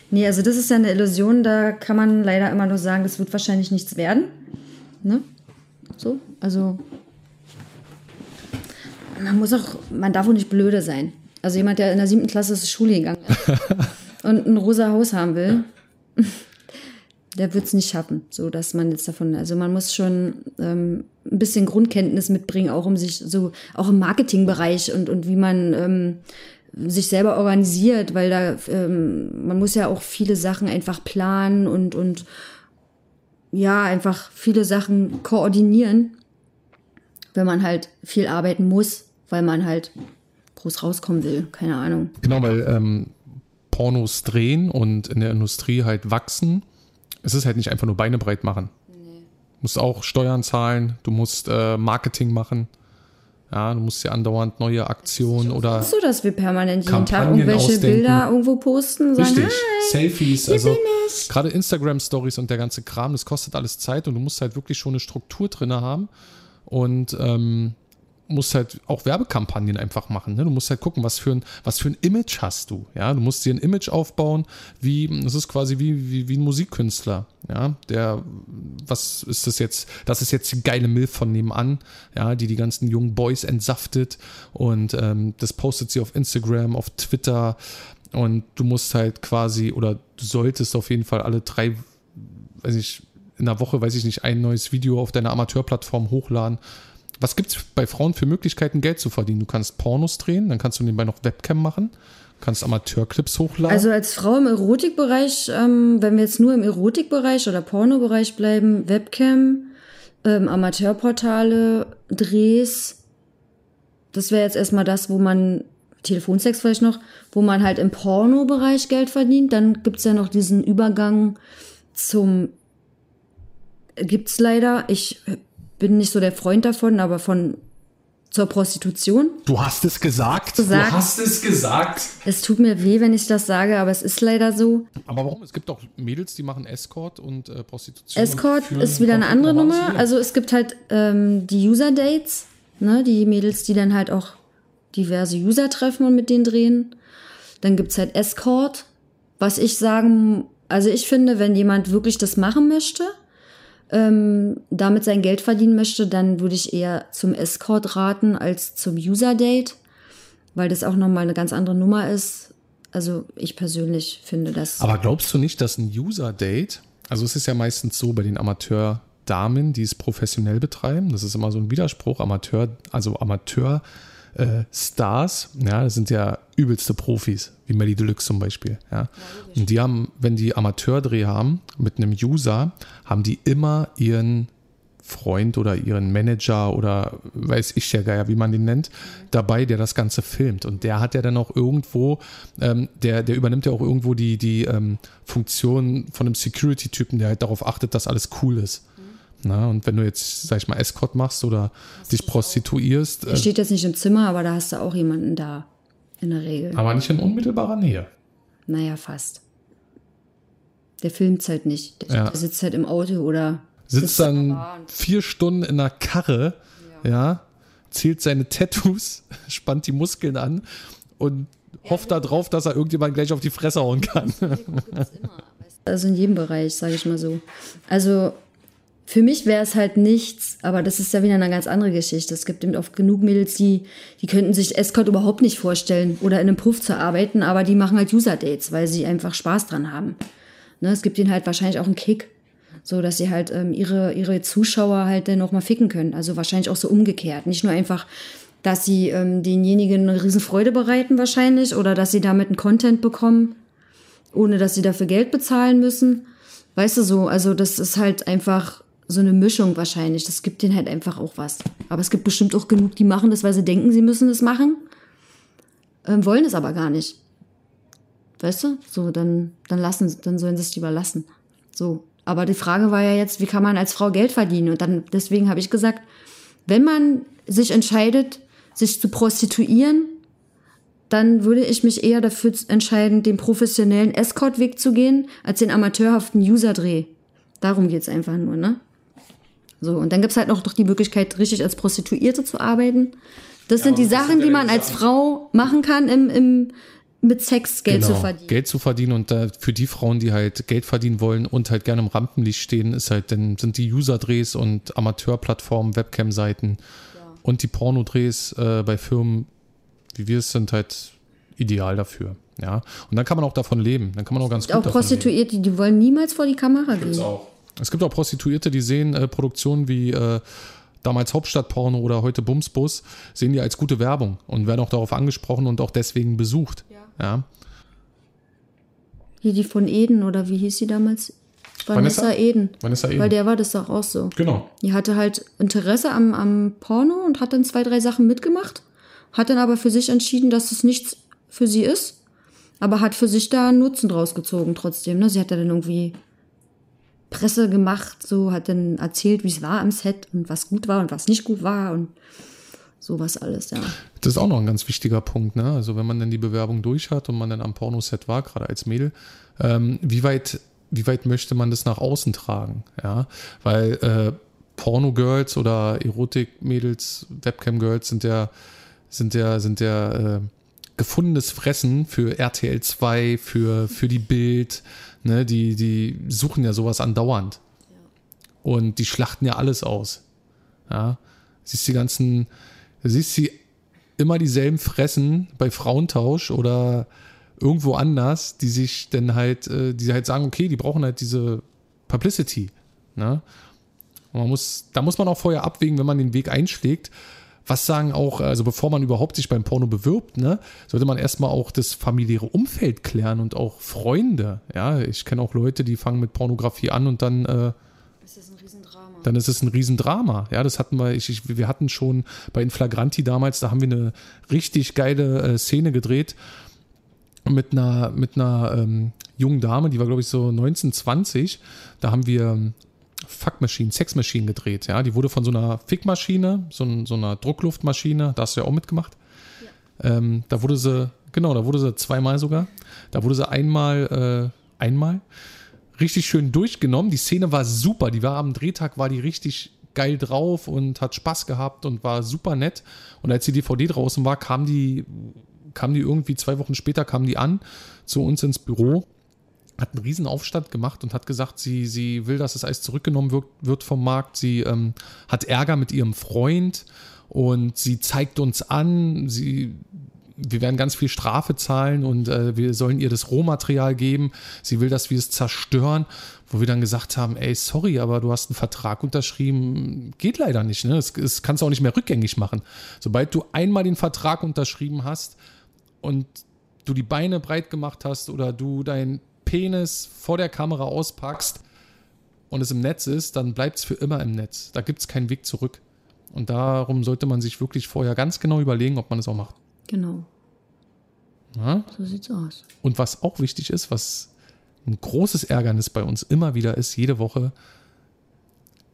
Nee, also das ist ja eine Illusion, da kann man leider immer nur sagen, das wird wahrscheinlich nichts werden. Ne? So, also man muss auch, man darf auch nicht blöde sein. Also jemand, der in der siebten Klasse zur Schule gegangen ist <laughs> und ein rosa Haus haben will, <laughs> der wird es nicht schaffen, so dass man jetzt davon, also man muss schon ähm, ein bisschen Grundkenntnis mitbringen, auch um sich so, auch im Marketingbereich und, und wie man ähm, sich selber organisiert, weil da, ähm, man muss ja auch viele Sachen einfach planen und, und ja, einfach viele Sachen koordinieren, wenn man halt viel arbeiten muss, weil man halt groß rauskommen will, keine Ahnung. Genau, weil ähm, Pornos drehen und in der Industrie halt wachsen. Es ist halt nicht einfach nur Beine breit machen. Du musst auch Steuern zahlen, du musst äh, Marketing machen. Ja, du musst ja andauernd neue Aktionen oder So, dass wir permanent jeden Tag Kampagnen irgendwelche ausdenken. Bilder irgendwo posten sagen, Richtig. "Hi, Selfies, also bin ich." gerade Instagram-Stories und der ganze Kram, das kostet alles Zeit und du musst halt wirklich schon eine Struktur drin haben und ähm, musst halt auch Werbekampagnen einfach machen. Ne? Du musst halt gucken, was für, ein, was für ein Image hast du. Ja, du musst dir ein Image aufbauen, wie, das ist quasi wie, wie, wie ein Musikkünstler. Ja, der, was ist das jetzt? Das ist jetzt die geile Milf von nebenan, ja, die die ganzen jungen Boys entsaftet und ähm, das postet sie auf Instagram, auf Twitter und du musst halt quasi oder du solltest auf jeden Fall alle drei, weiß ich, in der Woche, weiß ich nicht, ein neues Video auf deiner Amateurplattform hochladen. Was gibt's bei Frauen für Möglichkeiten, Geld zu verdienen? Du kannst Pornos drehen, dann kannst du nebenbei noch Webcam machen, kannst Amateurclips hochladen. Also als Frau im Erotikbereich, ähm, wenn wir jetzt nur im Erotikbereich oder Pornobereich bleiben, Webcam, ähm, Amateurportale, Drehs. Das wäre jetzt erstmal das, wo man, Telefonsex vielleicht noch, wo man halt im Pornobereich Geld verdient. Dann gibt's ja noch diesen Übergang zum, gibt's leider, ich bin nicht so der Freund davon, aber von zur Prostitution. Du hast es gesagt. Gesagt. Du hast es gesagt. Es tut mir weh, wenn ich das sage, aber es ist leider so. Aber warum? Es gibt auch Mädels, die machen Escort und äh, Prostitution. Escort und ist wieder eine andere Nummer. Also es gibt halt ähm, die User-Dates, ne? die Mädels, die dann halt auch diverse User treffen und mit denen drehen. Dann gibt's halt Escort, was ich sagen, also ich finde, wenn jemand wirklich das machen möchte, ähm, damit sein Geld verdienen möchte, dann würde ich eher zum Escort raten als zum User-Date, weil das auch nochmal eine ganz andere Nummer ist. Also ich persönlich finde das. Aber glaubst du nicht, dass ein User-Date, also es ist ja meistens so bei den Amateur-Damen, die es professionell betreiben, das ist immer so ein Widerspruch, Amateur, also Amateur- äh, Stars, ja, das sind ja übelste Profis, wie Melly Deluxe zum Beispiel, ja. Und die haben, wenn die Amateurdreh haben mit einem User, haben die immer ihren Freund oder ihren Manager oder weiß ich ja Geier, wie man den nennt, dabei, der das Ganze filmt. Und der hat ja dann auch irgendwo, ähm, der, der übernimmt ja auch irgendwo die, die ähm, Funktion von einem Security-Typen, der halt darauf achtet, dass alles cool ist. Na, und wenn du jetzt, sag ich mal, Escort machst oder dich prostituierst, Er äh, steht jetzt nicht im Zimmer, aber da hast du auch jemanden da. In der Regel. aber nicht in unmittelbarer Nähe. Naja, fast. Der filmt halt nicht. Der, Ja. der sitzt halt im Auto oder Sitzt dann vier Stunden in einer Karre, ja, zählt seine Tattoos, <laughs> spannt die Muskeln an und hofft darauf, dass er irgendjemand gleich auf die Fresse hauen kann. Also in jedem Bereich, sage ich mal so. Also für mich wäre es halt nichts, aber das ist ja wieder eine ganz andere Geschichte. Es gibt eben oft genug Mädels, die, die könnten sich Escort überhaupt nicht vorstellen oder in einem Puff zu arbeiten, aber die machen halt User-Dates, weil sie einfach Spaß dran haben. Ne, es gibt ihnen halt wahrscheinlich auch einen Kick, so dass sie halt ähm, ihre, ihre Zuschauer halt dann auch mal ficken können. Also wahrscheinlich auch so umgekehrt. Nicht nur einfach, dass sie ähm, denjenigen eine Riesenfreude bereiten wahrscheinlich oder dass sie damit einen Content bekommen, ohne dass sie dafür Geld bezahlen müssen. Weißt du so, also das ist halt einfach so eine Mischung wahrscheinlich. Das gibt denen halt einfach auch was. Aber es gibt bestimmt auch genug, die machen das, weil sie denken, sie müssen es machen, ähm, wollen es aber gar nicht. Weißt du? So, dann, dann lassen, dann sollen sie es lieber lassen. So. Aber die Frage war ja jetzt, wie kann man als Frau Geld verdienen? Und dann, deswegen habe ich gesagt, wenn man sich entscheidet, sich zu prostituieren, dann würde ich mich eher dafür entscheiden, den professionellen Escort-Weg zu gehen, als den amateurhaften User-Dreh. Darum geht's einfach nur, ne? So, und dann gibt's halt noch doch die Möglichkeit, richtig als Prostituierte zu arbeiten. Das sind die Sachen, die man als Frau machen kann, im, im, mit Sex Geld zu verdienen. Genau. Geld zu verdienen und äh, für die Frauen, die halt Geld verdienen wollen und halt gerne im Rampenlicht stehen, ist halt dann sind die User-Drehs und Amateurplattformen, Webcam-Seiten und die Pornodrehs äh, bei Firmen, wie wir es sind, halt ideal dafür. Ja, und dann kann man auch davon leben. Dann kann man auch ganz gut Auch davon leben. Prostituierte, die wollen niemals vor die Kamera gehen. Es gibt auch Prostituierte, die sehen äh, Produktionen wie äh, damals Hauptstadtporno oder heute Bumsbus, sehen die als gute Werbung und werden auch darauf angesprochen und auch deswegen besucht. Ja. Hier die von Eden, oder wie hieß sie damals? Vanessa, Vanessa? Eden. Vanessa Eden. Weil der war das doch auch so. Genau. Die hatte halt Interesse am, am Porno und hat dann zwei, drei Sachen mitgemacht. Hat dann aber für sich entschieden, dass es nichts für sie ist. Aber hat für sich da einen Nutzen draus gezogen trotzdem. Ne? Sie hat ja dann irgendwie Presse gemacht, so hat dann erzählt, wie es war am Set und was gut war und was nicht gut war und sowas alles, ja. Das ist auch noch ein ganz wichtiger Punkt. Ne? Also wenn man dann die Bewerbung durch hat und man dann am Pornoset war, gerade als Mädel, ähm, wie weit wie weit möchte man das nach außen tragen? Ja, weil äh, Porno-Girls oder Erotik-Mädels, Webcam-Girls sind ja sind ja sind ja äh, gefundenes Fressen für RTL 2, für für die Bild. Ne? Die die suchen ja sowas andauernd und die schlachten ja alles aus. Ja, siehst die ganzen, siehst sie immer dieselben Fressen bei Frauentausch oder irgendwo anders, die sich dann halt, äh, die halt sagen, okay, die brauchen halt diese Publicity. Ne? Und man muss, da muss man auch vorher abwägen, wenn man den Weg einschlägt. Was sagen auch, also bevor man überhaupt sich beim Porno bewirbt, ne, sollte man erstmal auch das familiäre Umfeld klären und auch Freunde. Ja, ich kenne auch Leute, die fangen mit Pornografie an und dann äh, Das ist ein Riesendrama. dann ist es ein Riesendrama. Ja, das hatten wir, ich, ich, wir hatten schon bei Inflagranti damals, da haben wir eine richtig geile äh, Szene gedreht mit einer, mit einer ähm, jungen Dame, die war, glaube ich, so 19, 20. Da haben wir ähm, Fuckmaschinen, Sexmaschinen gedreht. Ja, die wurde von so einer Fickmaschine, so, so einer Druckluftmaschine, da hast du ja auch mitgemacht. Ähm, da wurde sie, genau, da wurde sie zweimal sogar. Da wurde sie einmal, äh, einmal richtig schön durchgenommen. Die Szene war super. Die war am Drehtag, war die richtig geil drauf und hat Spaß gehabt und war super nett. Und als die DVD draußen war, kam die, kam die irgendwie zwei Wochen später, kam die an zu uns ins Büro, hat einen riesen Aufstand gemacht und hat gesagt, sie, sie will, dass das Eis zurückgenommen wird, wird vom Markt. Sie ähm, hat Ärger mit ihrem Freund und sie zeigt uns an, sie wir werden ganz viel Strafe zahlen und äh, wir sollen ihr das Rohmaterial geben. Sie will, dass wir es zerstören, wo wir dann gesagt haben, ey, sorry, aber du hast einen Vertrag unterschrieben, geht leider nicht. Ne? Das, das kannst du auch nicht mehr rückgängig machen. Sobald du einmal den Vertrag unterschrieben hast und du die Beine breit gemacht hast oder du deinen Penis vor der Kamera auspackst und es im Netz ist, dann bleibt es für immer im Netz. Da gibt es keinen Weg zurück. Und darum sollte man sich wirklich vorher ganz genau überlegen, ob man es auch macht. Genau. Ja? So sieht's aus. Und was auch wichtig ist, was ein großes Ärgernis bei uns immer wieder ist, jede Woche,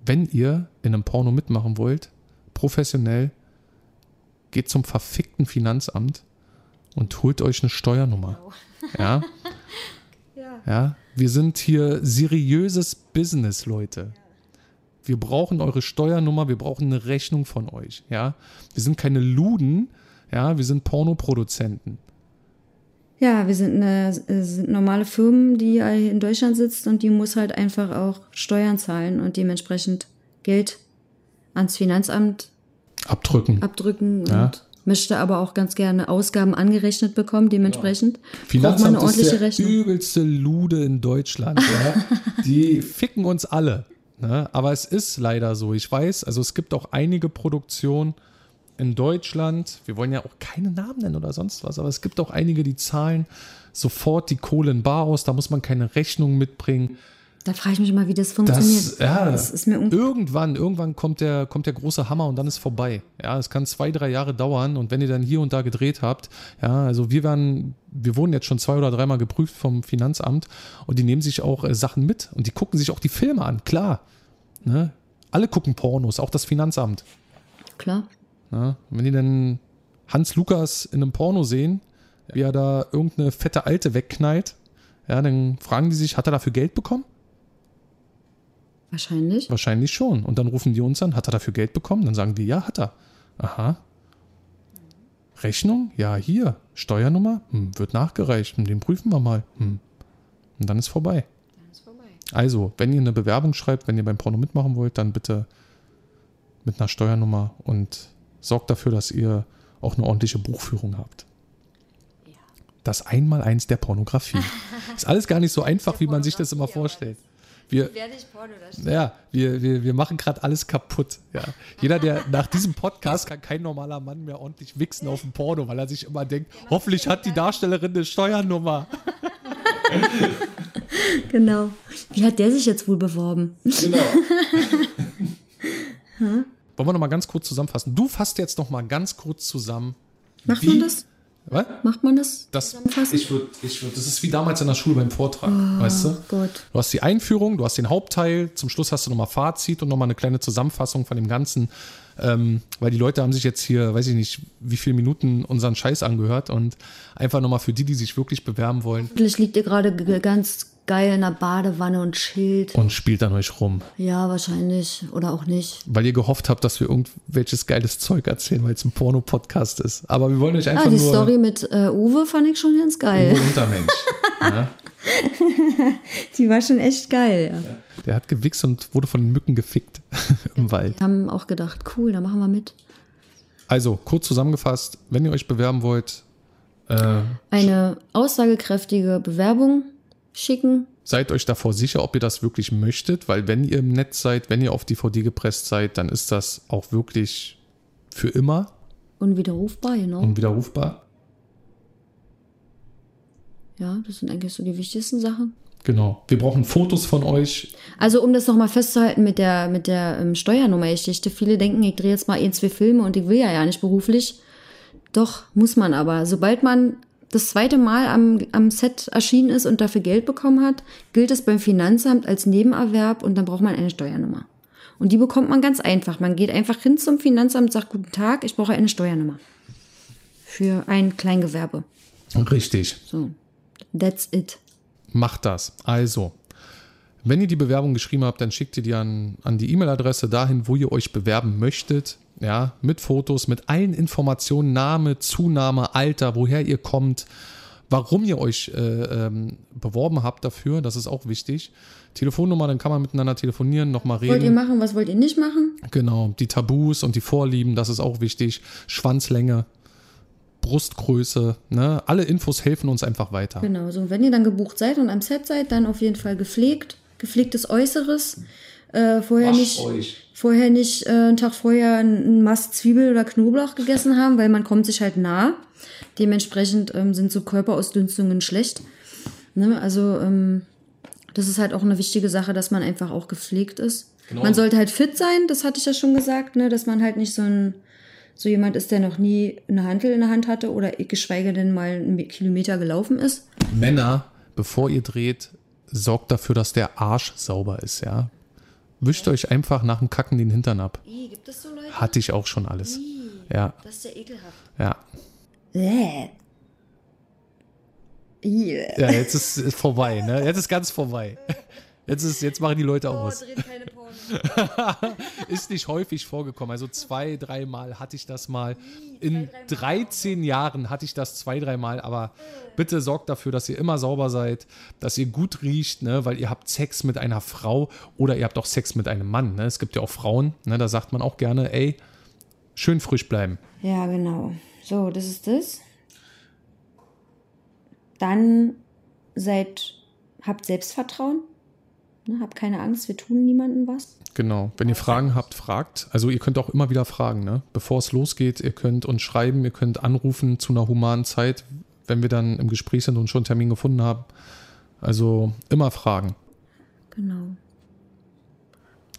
wenn ihr in einem Porno mitmachen wollt, professionell, geht zum verfickten Finanzamt und holt euch eine Steuernummer. Ja? <laughs> Ja, wir sind hier seriöses Business, Leute. Wir brauchen eure Steuernummer, wir brauchen eine Rechnung von euch, ja? Wir sind keine Luden, ja, wir sind Pornoproduzenten. Ja, wir sind, eine, äh, sind normale Firmen, die in Deutschland sitzt und die muss halt einfach auch Steuern zahlen und dementsprechend Geld ans Finanzamt Abdrücken. abdrücken Ja. Möchte aber auch ganz gerne Ausgaben angerechnet bekommen. Dementsprechend braucht man Finanzamt eine ist ordentliche der Rechnung. übelste Lude in Deutschland. Ja? <laughs> Die ficken uns alle. Ne? Aber es ist leider so. Ich weiß, also es gibt auch einige Produktionen in Deutschland. Wir wollen ja auch keine Namen nennen oder sonst was, aber es gibt auch einige, die zahlen sofort die Kohle in Bar aus. Da muss man keine Rechnung mitbringen. Da frage ich mich immer, wie das funktioniert. Das, ja, Das ist mir irgendwann, irgendwann kommt der, kommt der große Hammer und dann ist vorbei. Ja, es kann zwei, drei Jahre dauern und wenn ihr dann hier und da gedreht habt, ja, also wir werden, wir wurden jetzt schon zwei oder dreimal geprüft vom Finanzamt und die nehmen sich auch äh, Sachen mit und die gucken sich auch die Filme an, klar. Ne? Alle gucken Pornos, auch das Finanzamt. Klar. Ja? Und wenn die dann Hans Lukas in einem Porno sehen, wie er da irgendeine fette Alte wegknallt, ja, dann fragen die sich, hat er dafür Geld bekommen? Wahrscheinlich. Wahrscheinlich schon. Und dann rufen die uns an, hat er dafür Geld bekommen? Dann sagen die, ja, hat er. Aha. Rechnung? Ja, hier. Steuernummer? Hm, wird nachgereicht. Hm, Den prüfen wir mal. Hm. Und dann ist vorbei. Also, wenn ihr eine Bewerbung schreibt, wenn ihr beim Porno mitmachen wollt, dann bitte mit einer Steuernummer und sorgt dafür, dass ihr auch eine ordentliche Buchführung habt. Das Einmaleins der Pornografie. <laughs> Ist alles gar nicht so einfach, wie man sich das immer vorstellt. Wir, ja, wir, wir, wir machen gerade alles kaputt. Ja. Jeder, der nach diesem Podcast kann kein normaler Mann mehr ordentlich wichsen auf dem Porno, weil er sich immer denkt, hoffentlich hat die Darstellerin eine Steuernummer. <laughs> Genau. Wie hat der sich jetzt wohl beworben? Genau. <laughs> Wollen wir noch mal ganz kurz zusammenfassen? Du fasst jetzt noch mal ganz kurz zusammen. Macht man das? Was? Macht man das? Das, ich würd, ich würd, das ist wie damals in der Schule beim Vortrag, weißt du? Oh Gott. Du hast die Einführung, du hast den Hauptteil, zum Schluss hast du nochmal Fazit und nochmal eine kleine Zusammenfassung von dem Ganzen. Ähm, weil die Leute haben sich jetzt hier, weiß ich nicht, wie viele Minuten unseren Scheiß angehört und einfach nochmal für die, die sich wirklich bewerben wollen Vielleicht liegt ihr gerade ganz geil in der Badewanne und chillt. und spielt an euch rum. Ja, wahrscheinlich. Oder auch nicht. Weil ihr gehofft habt, dass wir irgendwelches geiles Zeug erzählen, weil es ein Porno-Podcast ist. Aber wir wollen euch einfach Ah, die nur Story mit äh, Uwe fand ich schon ganz geil. Uwe Untermensch. ja? <laughs> Die war schon echt geil, ja. Der hat gewichst und wurde von den Mücken gefickt <laughs> im Wald. Wir haben auch gedacht, cool, da machen wir mit. Also, kurz zusammengefasst, wenn ihr euch bewerben wollt, äh, Eine aussagekräftige Bewerbung schicken. seid euch davor sicher, ob ihr das wirklich möchtet, weil wenn ihr im Netz seid, wenn ihr auf DVD gepresst seid, dann ist das auch wirklich für immer Unwiderrufbar, genau. unwiderrufbar. Ja, das sind eigentlich so die wichtigsten Sachen. Genau. Wir brauchen Fotos von euch. Also um das nochmal festzuhalten mit der, mit der ähm, Steuernummergeschichte. Viele denken, ich drehe jetzt mal ein, zwei Filme und ich will ja ja nicht beruflich. Doch, muss man aber. Sobald man das zweite Mal am, am Set erschienen ist und dafür Geld bekommen hat, gilt es beim Finanzamt als Nebenerwerb und dann braucht man eine Steuernummer. Und die bekommt man ganz einfach. Man geht einfach hin zum Finanzamt, sagt Guten Tag, ich brauche eine Steuernummer. Für ein Kleingewerbe. Richtig. So. That's it. Macht das. Also, wenn ihr die Bewerbung geschrieben habt, dann schickt ihr die an, an die E-Mail-Adresse dahin, wo ihr euch bewerben möchtet. Ja, mit Fotos, mit allen Informationen, Name, Zunahme, Alter, woher ihr kommt, warum ihr euch äh, ähm, beworben habt dafür, das ist auch wichtig. Telefonnummer, dann kann man miteinander telefonieren, nochmal reden. Wollt ihr machen, was wollt ihr nicht machen? Genau, die Tabus und die Vorlieben, das ist auch wichtig. Schwanzlänge, Brustgröße, ne? Alle Infos helfen uns einfach weiter. Genau, so wenn ihr dann gebucht seid und am Set seid, dann auf jeden Fall gepflegt, gepflegtes Äußeres. Äh, vorher nicht, euch. vorher nicht äh, einen Tag vorher einen Mast Zwiebel oder Knoblauch gegessen haben, weil man kommt sich halt nah. Dementsprechend ähm, sind so Körperausdünstungen schlecht. Ne? Also ähm, das ist halt auch eine wichtige Sache, dass man einfach auch gepflegt ist. Genau. Man sollte halt fit sein, das hatte ich ja schon gesagt, ne? dass man halt nicht so ein so jemand ist, der noch nie eine Handel in der Hand hatte oder geschweige denn mal einen Kilometer gelaufen ist. Männer, bevor ihr dreht, sorgt dafür, dass der Arsch sauber ist, ja. Wischt euch einfach nach dem Kacken den Hintern ab. Gibt es so Leute? Hatte ich auch schon alles. Ja, Das ist ja ekelhaft. ja. Bäh. Yeah. Ja, jetzt ist es vorbei, ne? Jetzt ist ganz vorbei. Jetzt, ist, jetzt machen die Leute aus. dreht keine Porno. <laughs> Ist nicht häufig vorgekommen. Also zwei, dreimal hatte ich das mal. In 13 Jahren hatte ich das zwei, dreimal. Aber bitte sorgt dafür, dass ihr immer sauber seid, dass ihr gut riecht, ne? weil ihr habt Sex mit einer Frau oder ihr habt auch Sex mit einem Mann. Ne? Es gibt ja auch Frauen, ne? da sagt man auch gerne, ey, schön frisch bleiben. Ja, genau. So, das ist das. Dann seid, habt Selbstvertrauen. Ne, habt keine Angst, wir tun niemandem was. Genau. Wenn ihr Fragen habt, fragt. Also ihr könnt auch immer wieder fragen, ne? Bevor es losgeht, ihr könnt uns schreiben, ihr könnt anrufen zu einer humanen Zeit, wenn wir dann im Gespräch sind und schon einen Termin gefunden haben. Also immer fragen. Genau.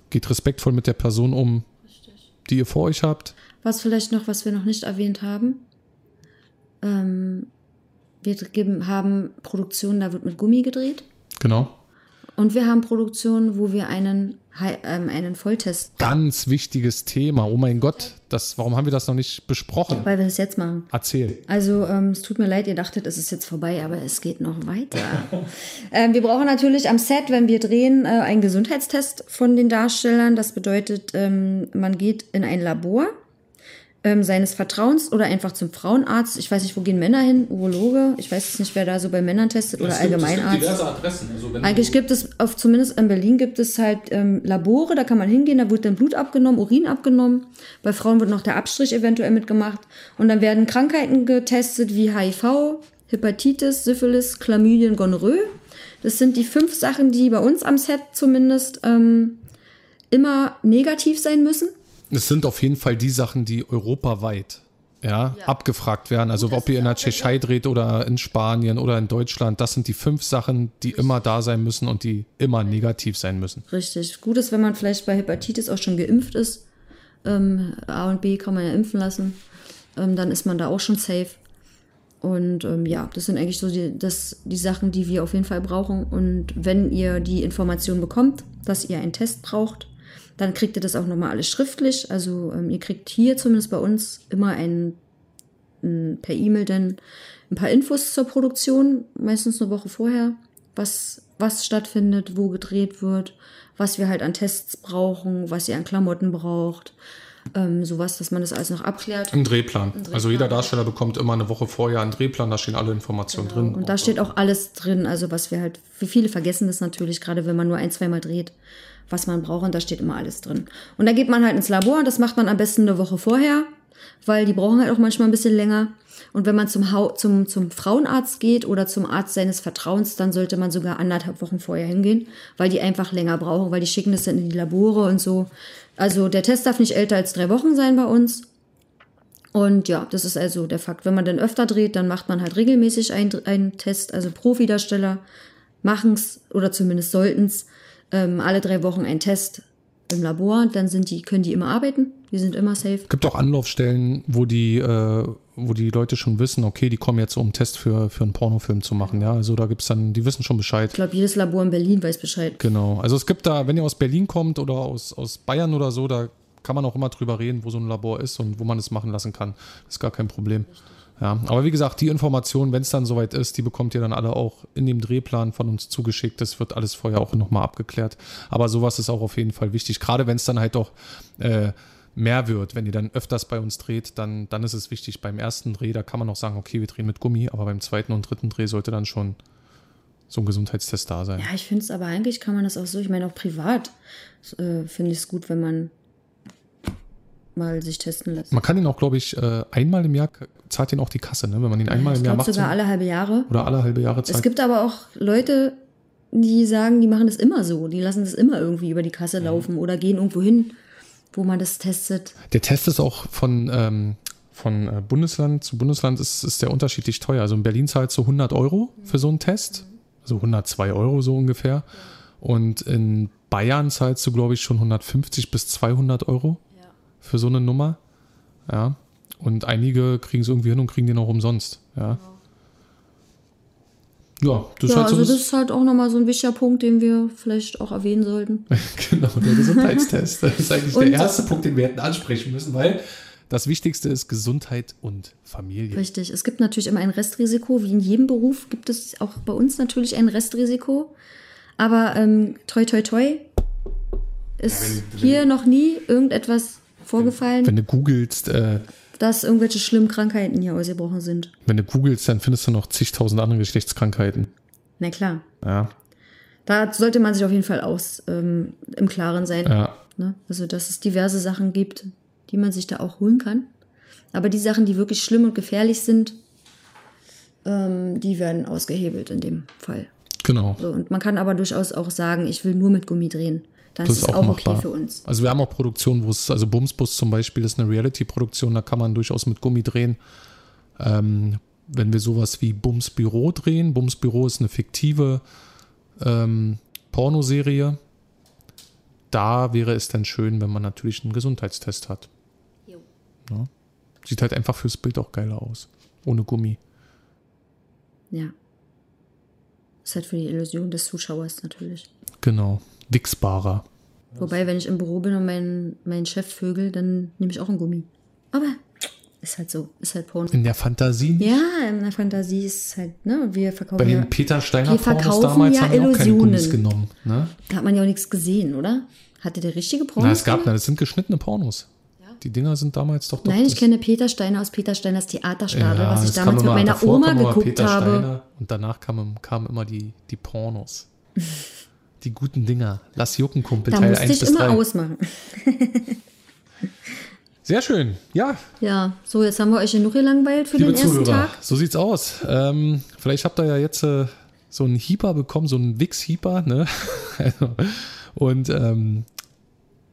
Geht respektvoll mit der Person um, die ihr vor euch habt. Was vielleicht noch, was wir noch nicht erwähnt haben. Ähm, wir geben, haben Produktionen, da wird mit Gummi gedreht. Genau. Und wir haben Produktionen, wo wir einen, ähm, einen Volltest, Ganz wichtiges Thema. Oh mein Gott, das, warum haben wir das noch nicht besprochen? weil wir das jetzt machen. Erzähl. Also, ähm, es tut mir leid, ihr dachtet, es ist jetzt vorbei, aber es geht noch weiter. <laughs> ähm, wir brauchen natürlich am Set, wenn wir drehen, äh, einen Gesundheitstest von den Darstellern. Das bedeutet, ähm, man geht in ein Labor ähm, seines Vertrauens oder einfach zum Frauenarzt. Ich weiß nicht, wo gehen Männer hin? Urologe? Ich weiß jetzt nicht, wer da so bei Männern testet oder Allgemeinarzt. Adressen. Also wenn Eigentlich gibt es, auf, zumindest in Berlin gibt es halt ähm, Labore, da kann man hingehen, da wird dann Blut abgenommen, Urin abgenommen. Bei Frauen wird noch der Abstrich eventuell mitgemacht. Und dann werden Krankheiten getestet wie HIV, Hepatitis, Syphilis, Chlamydien, Gonorrhoe. Das sind die fünf Sachen, die bei uns am Set zumindest ähm, immer negativ sein müssen. Es sind auf jeden Fall die Sachen, die europaweit ja, abgefragt werden. Also ob ihr in der Tschechei dreht oder in Spanien oder in Deutschland, das sind die fünf Sachen, die immer da sein müssen und die immer negativ sein müssen. Richtig. Gut ist, wenn man vielleicht bei Hepatitis auch schon geimpft ist. Ähm, A und B kann man ja impfen lassen. Ähm, dann ist man da auch schon safe. Und ähm, ja, das sind eigentlich so die, das, die Sachen, die wir auf jeden Fall brauchen. Und wenn ihr die Information bekommt, dass ihr einen Test braucht, dann kriegt ihr das auch nochmal alles schriftlich. Also ähm, ihr kriegt hier zumindest bei uns immer ein, ein, per E-Mail dann ein paar Infos zur Produktion, meistens eine Woche vorher, was, was stattfindet, wo gedreht wird, was wir halt an Tests brauchen, was ihr an Klamotten braucht. Ähm, sowas, dass man das alles noch abklärt. Ein Drehplan. Also jeder Darsteller bekommt immer eine Woche vorher einen Drehplan, da stehen alle Informationen drin. Und da steht auch alles drin, also was wir halt, wie viele vergessen das natürlich, gerade wenn man nur ein, zweimal dreht, was man braucht und da steht immer alles drin. Und da geht man halt ins Labor und das macht man am besten eine Woche vorher, weil die brauchen halt auch manchmal ein bisschen länger. Und wenn man zum, Hau zum, zum Frauenarzt geht oder zum Arzt seines Vertrauens, dann sollte man sogar anderthalb Wochen vorher hingehen, weil die einfach länger brauchen, weil die schicken das dann in die Labore und so. Also der Test darf nicht älter als drei Wochen sein bei uns. Und ja, das ist also der Fakt. Wenn man dann öfter dreht, dann macht man halt regelmäßig einen, einen Test. Also Profi-Darsteller machen es oder zumindest sollten es ähm, alle drei Wochen einen Test im Labor. Dann sind die, können die immer arbeiten. Die sind immer safe. Gibt auch Anlaufstellen, wo die, äh, wo die Leute schon wissen, okay, die kommen jetzt, um einen Test für, für einen Pornofilm zu machen. Ja, also da gibt's dann, die wissen schon Bescheid. Ich glaube, jedes Labor in Berlin weiß Bescheid. Genau. Also es gibt da, wenn ihr aus Berlin kommt oder aus, aus Bayern oder so, da kann man auch immer drüber reden, wo so ein Labor ist und wo man es machen lassen kann. ist gar kein Problem. Ja, aber wie gesagt, die Informationen, wenn es dann soweit ist, die bekommt ihr dann alle auch in dem Drehplan von uns zugeschickt. Das wird alles vorher auch nochmal abgeklärt. Aber sowas ist auch auf jeden Fall wichtig. Gerade wenn es dann halt doch äh, mehr wird, wenn ihr dann öfters bei uns dreht, dann, dann ist es wichtig. Beim ersten Dreh, da kann man noch sagen, okay, wir drehen mit Gummi, aber beim zweiten und dritten Dreh sollte dann schon so ein Gesundheitstest da sein. Ja, ich finde es aber eigentlich kann man das auch so, ich meine auch privat äh, finde ich es gut, wenn man mal sich testen lässt. Man kann ihn auch, glaube ich, äh, einmal im Jahr zahlt ihn auch die Kasse, ne? wenn man ihn einmal ich im Jahr macht. sogar so- alle halbe Jahre. oder alle halbe Jahre zahlt. Es gibt aber auch Leute, die sagen, die machen das immer so. Die lassen das immer irgendwie über die Kasse Mhm. laufen oder gehen irgendwo hin, wo man das testet. Der Test ist auch von, ähm, von äh, Bundesland zu Bundesland ist, ist der unterschiedlich teuer. Also in Berlin zahlst du 100 Euro für so einen Test, also 102 Euro so ungefähr. Und in Bayern zahlst du, glaube ich, schon 150 bis 200 Euro für so eine Nummer. Ja. Und einige kriegen es irgendwie hin und kriegen den auch umsonst. Ja. Ja, das ist ja, halt so also das das, ist halt auch nochmal so ein wichtiger Punkt, den wir vielleicht auch erwähnen sollten. <laughs> genau, der Gesundheitstest. Das ist eigentlich Und- der erste Punkt, den wir hätten ansprechen müssen, weil das Wichtigste ist Gesundheit und Familie. Richtig. Es gibt natürlich immer ein Restrisiko. Wie in jedem Beruf gibt es auch bei uns natürlich ein Restrisiko. Aber ähm, toi, toi, toi ist hier noch nie irgendetwas vorgefallen, Wenn du googelst, äh, dass irgendwelche schlimmen Krankheiten hier ausgebrochen sind. wenn du googelst, dann findest du noch zigtausend andere Geschlechtskrankheiten. Na klar. Ja, Da sollte man sich auf jeden Fall aus ähm, im Klaren sein. ja. Ne? Also, dass es diverse Sachen gibt, die man sich da auch holen kann. Aber die Sachen, die wirklich schlimm und gefährlich sind, ähm, die werden ausgehebelt in dem Fall. Genau. So, und man kann aber durchaus auch sagen, ich will nur mit Gummi drehen. Dann Das ist es auch okay machbar. für uns. Also wir haben auch Produktionen, wo es, also Bumsbus zum Beispiel ist eine Reality-Produktion, da kann man durchaus mit Gummi drehen. Ähm, wenn wir sowas wie Bums Büro drehen, Bums Büro ist eine fiktive ähm, Pornoserie, da wäre es dann schön, wenn man natürlich einen Gesundheitstest hat. Ja. Sieht halt einfach fürs Bild auch geiler aus. Ohne Gummi. Ja. Ist halt für die Illusion des Zuschauers natürlich. Genau. Wichsbarer. Wobei, wenn ich im Büro bin und mein, mein Chef vögel, dann nehme ich auch einen Gummi. Aber ist halt so. Ist halt Porno. In der Fantasie. Ja, in der Fantasie ist es halt, ne? Wir verkaufen Bei ja. den Peter Steiner Wir Pornos damals ja haben die auch keine Gummis genommen. Ne? Da hat man ja auch nichts gesehen, oder? Hatte der richtige Porno? Na, es gab, na, das sind geschnittene Pornos. Die Dinger sind damals doch doch. Nein, ich kenne Peter Steiner aus Peter Steiners Theaterstadel, Ja, was ich damals mit meiner Oma geguckt Peter habe. Steiner und danach kamen kamen immer die, die Pornos. <laughs> Die guten Dinger. Lass jucken, Kumpel, Da Teil musste 1 ich bis immer 3. ausmachen. <laughs> Sehr schön. Ja, Ja, so, jetzt haben wir euch genug gelangweilt für liebe den ersten Zuhörer, Tag. so sieht's aus. Ähm, vielleicht habt ihr ja jetzt äh, so einen Hieper bekommen, so einen Wix-Hieper, ne? <laughs> Also, und ähm,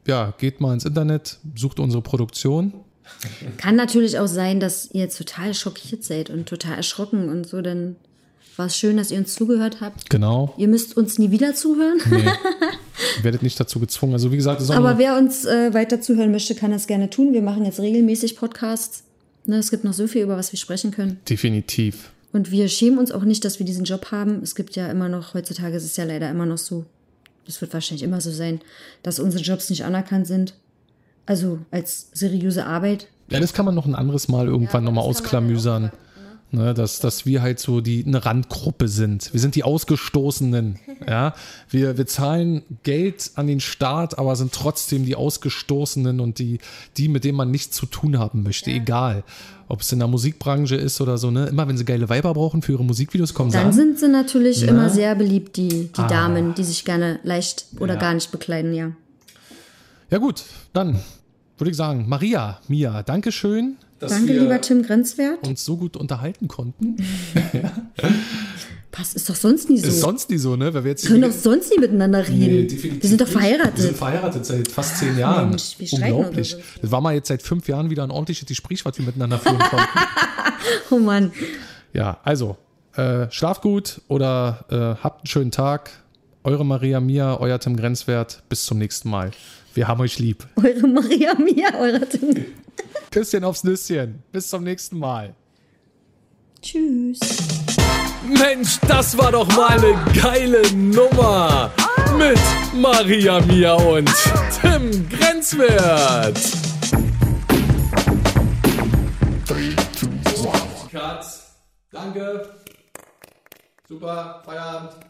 ja, geht mal ins Internet, sucht unsere Produktion. Kann natürlich auch sein, dass ihr jetzt total schockiert seid und total erschrocken und so, dann war es schön, dass ihr uns zugehört habt. Genau. Ihr müsst uns nie wieder zuhören. Nee. <laughs> Ihr werdet nicht dazu gezwungen. Also wie gesagt, es ist auch Aber wer uns äh, weiter zuhören möchte, kann das gerne tun. Wir machen jetzt regelmäßig Podcasts. Ne, es gibt noch so viel, über was wir sprechen können. definitiv. Und wir schämen uns auch nicht, dass wir diesen Job haben. Es gibt ja immer noch, heutzutage ist es ja leider immer noch so, das wird wahrscheinlich immer so sein, dass unsere Jobs nicht anerkannt sind. Also als seriöse Arbeit. Ja, das kann man noch ein anderes Mal irgendwann nochmal ausklamüsern. Ne, dass, dass wir halt so die eine Randgruppe sind. Wir sind die Ausgestoßenen. Ja, wir, wir zahlen Geld an den Staat, aber sind trotzdem die Ausgestoßenen und die, die, mit denen man nichts zu tun haben möchte. Egal. Ob es in der Musikbranche ist oder so, ne? Immer wenn sie geile Weiber brauchen für ihre Musikvideos, kommen sie Dann an. sind sie natürlich Na? immer sehr beliebt, die, die Ah. Damen, die sich gerne leicht oder Ja. gar nicht bekleiden, ja. Ja, gut, dann würde ich sagen, Maria, Mia, Dankeschön, dass Danke, wir lieber Tim Grenzwert. uns so gut unterhalten konnten. <laughs> Passt, ist doch sonst nie so. Ist sonst nie so, ne? Weil wir jetzt können doch sonst nie miteinander reden. Nee, definitiv wir sind doch nicht. Wir verheiratet. sind verheiratet seit fast zehn Jahren. Mensch, wir Unglaublich. oder so. Das war mal jetzt seit fünf Jahren wieder ein ordentliches Gespräch, was wir miteinander führen konnten. <laughs> oh Mann. ja, also, Äh, schlaft gut oder äh, habt einen schönen Tag. Eure Maria Mia, euer Tim Grenzwert. Bis zum nächsten Mal. Wir haben euch lieb. Eure Maria Mia, eure Tim. Küsschen aufs Nüsschen. Bis zum nächsten Mal. Tschüss. Mensch, das war doch mal eine geile Nummer. Mit Maria Mia und Tim Grenzwert. Cut. Danke. Super. Feierabend.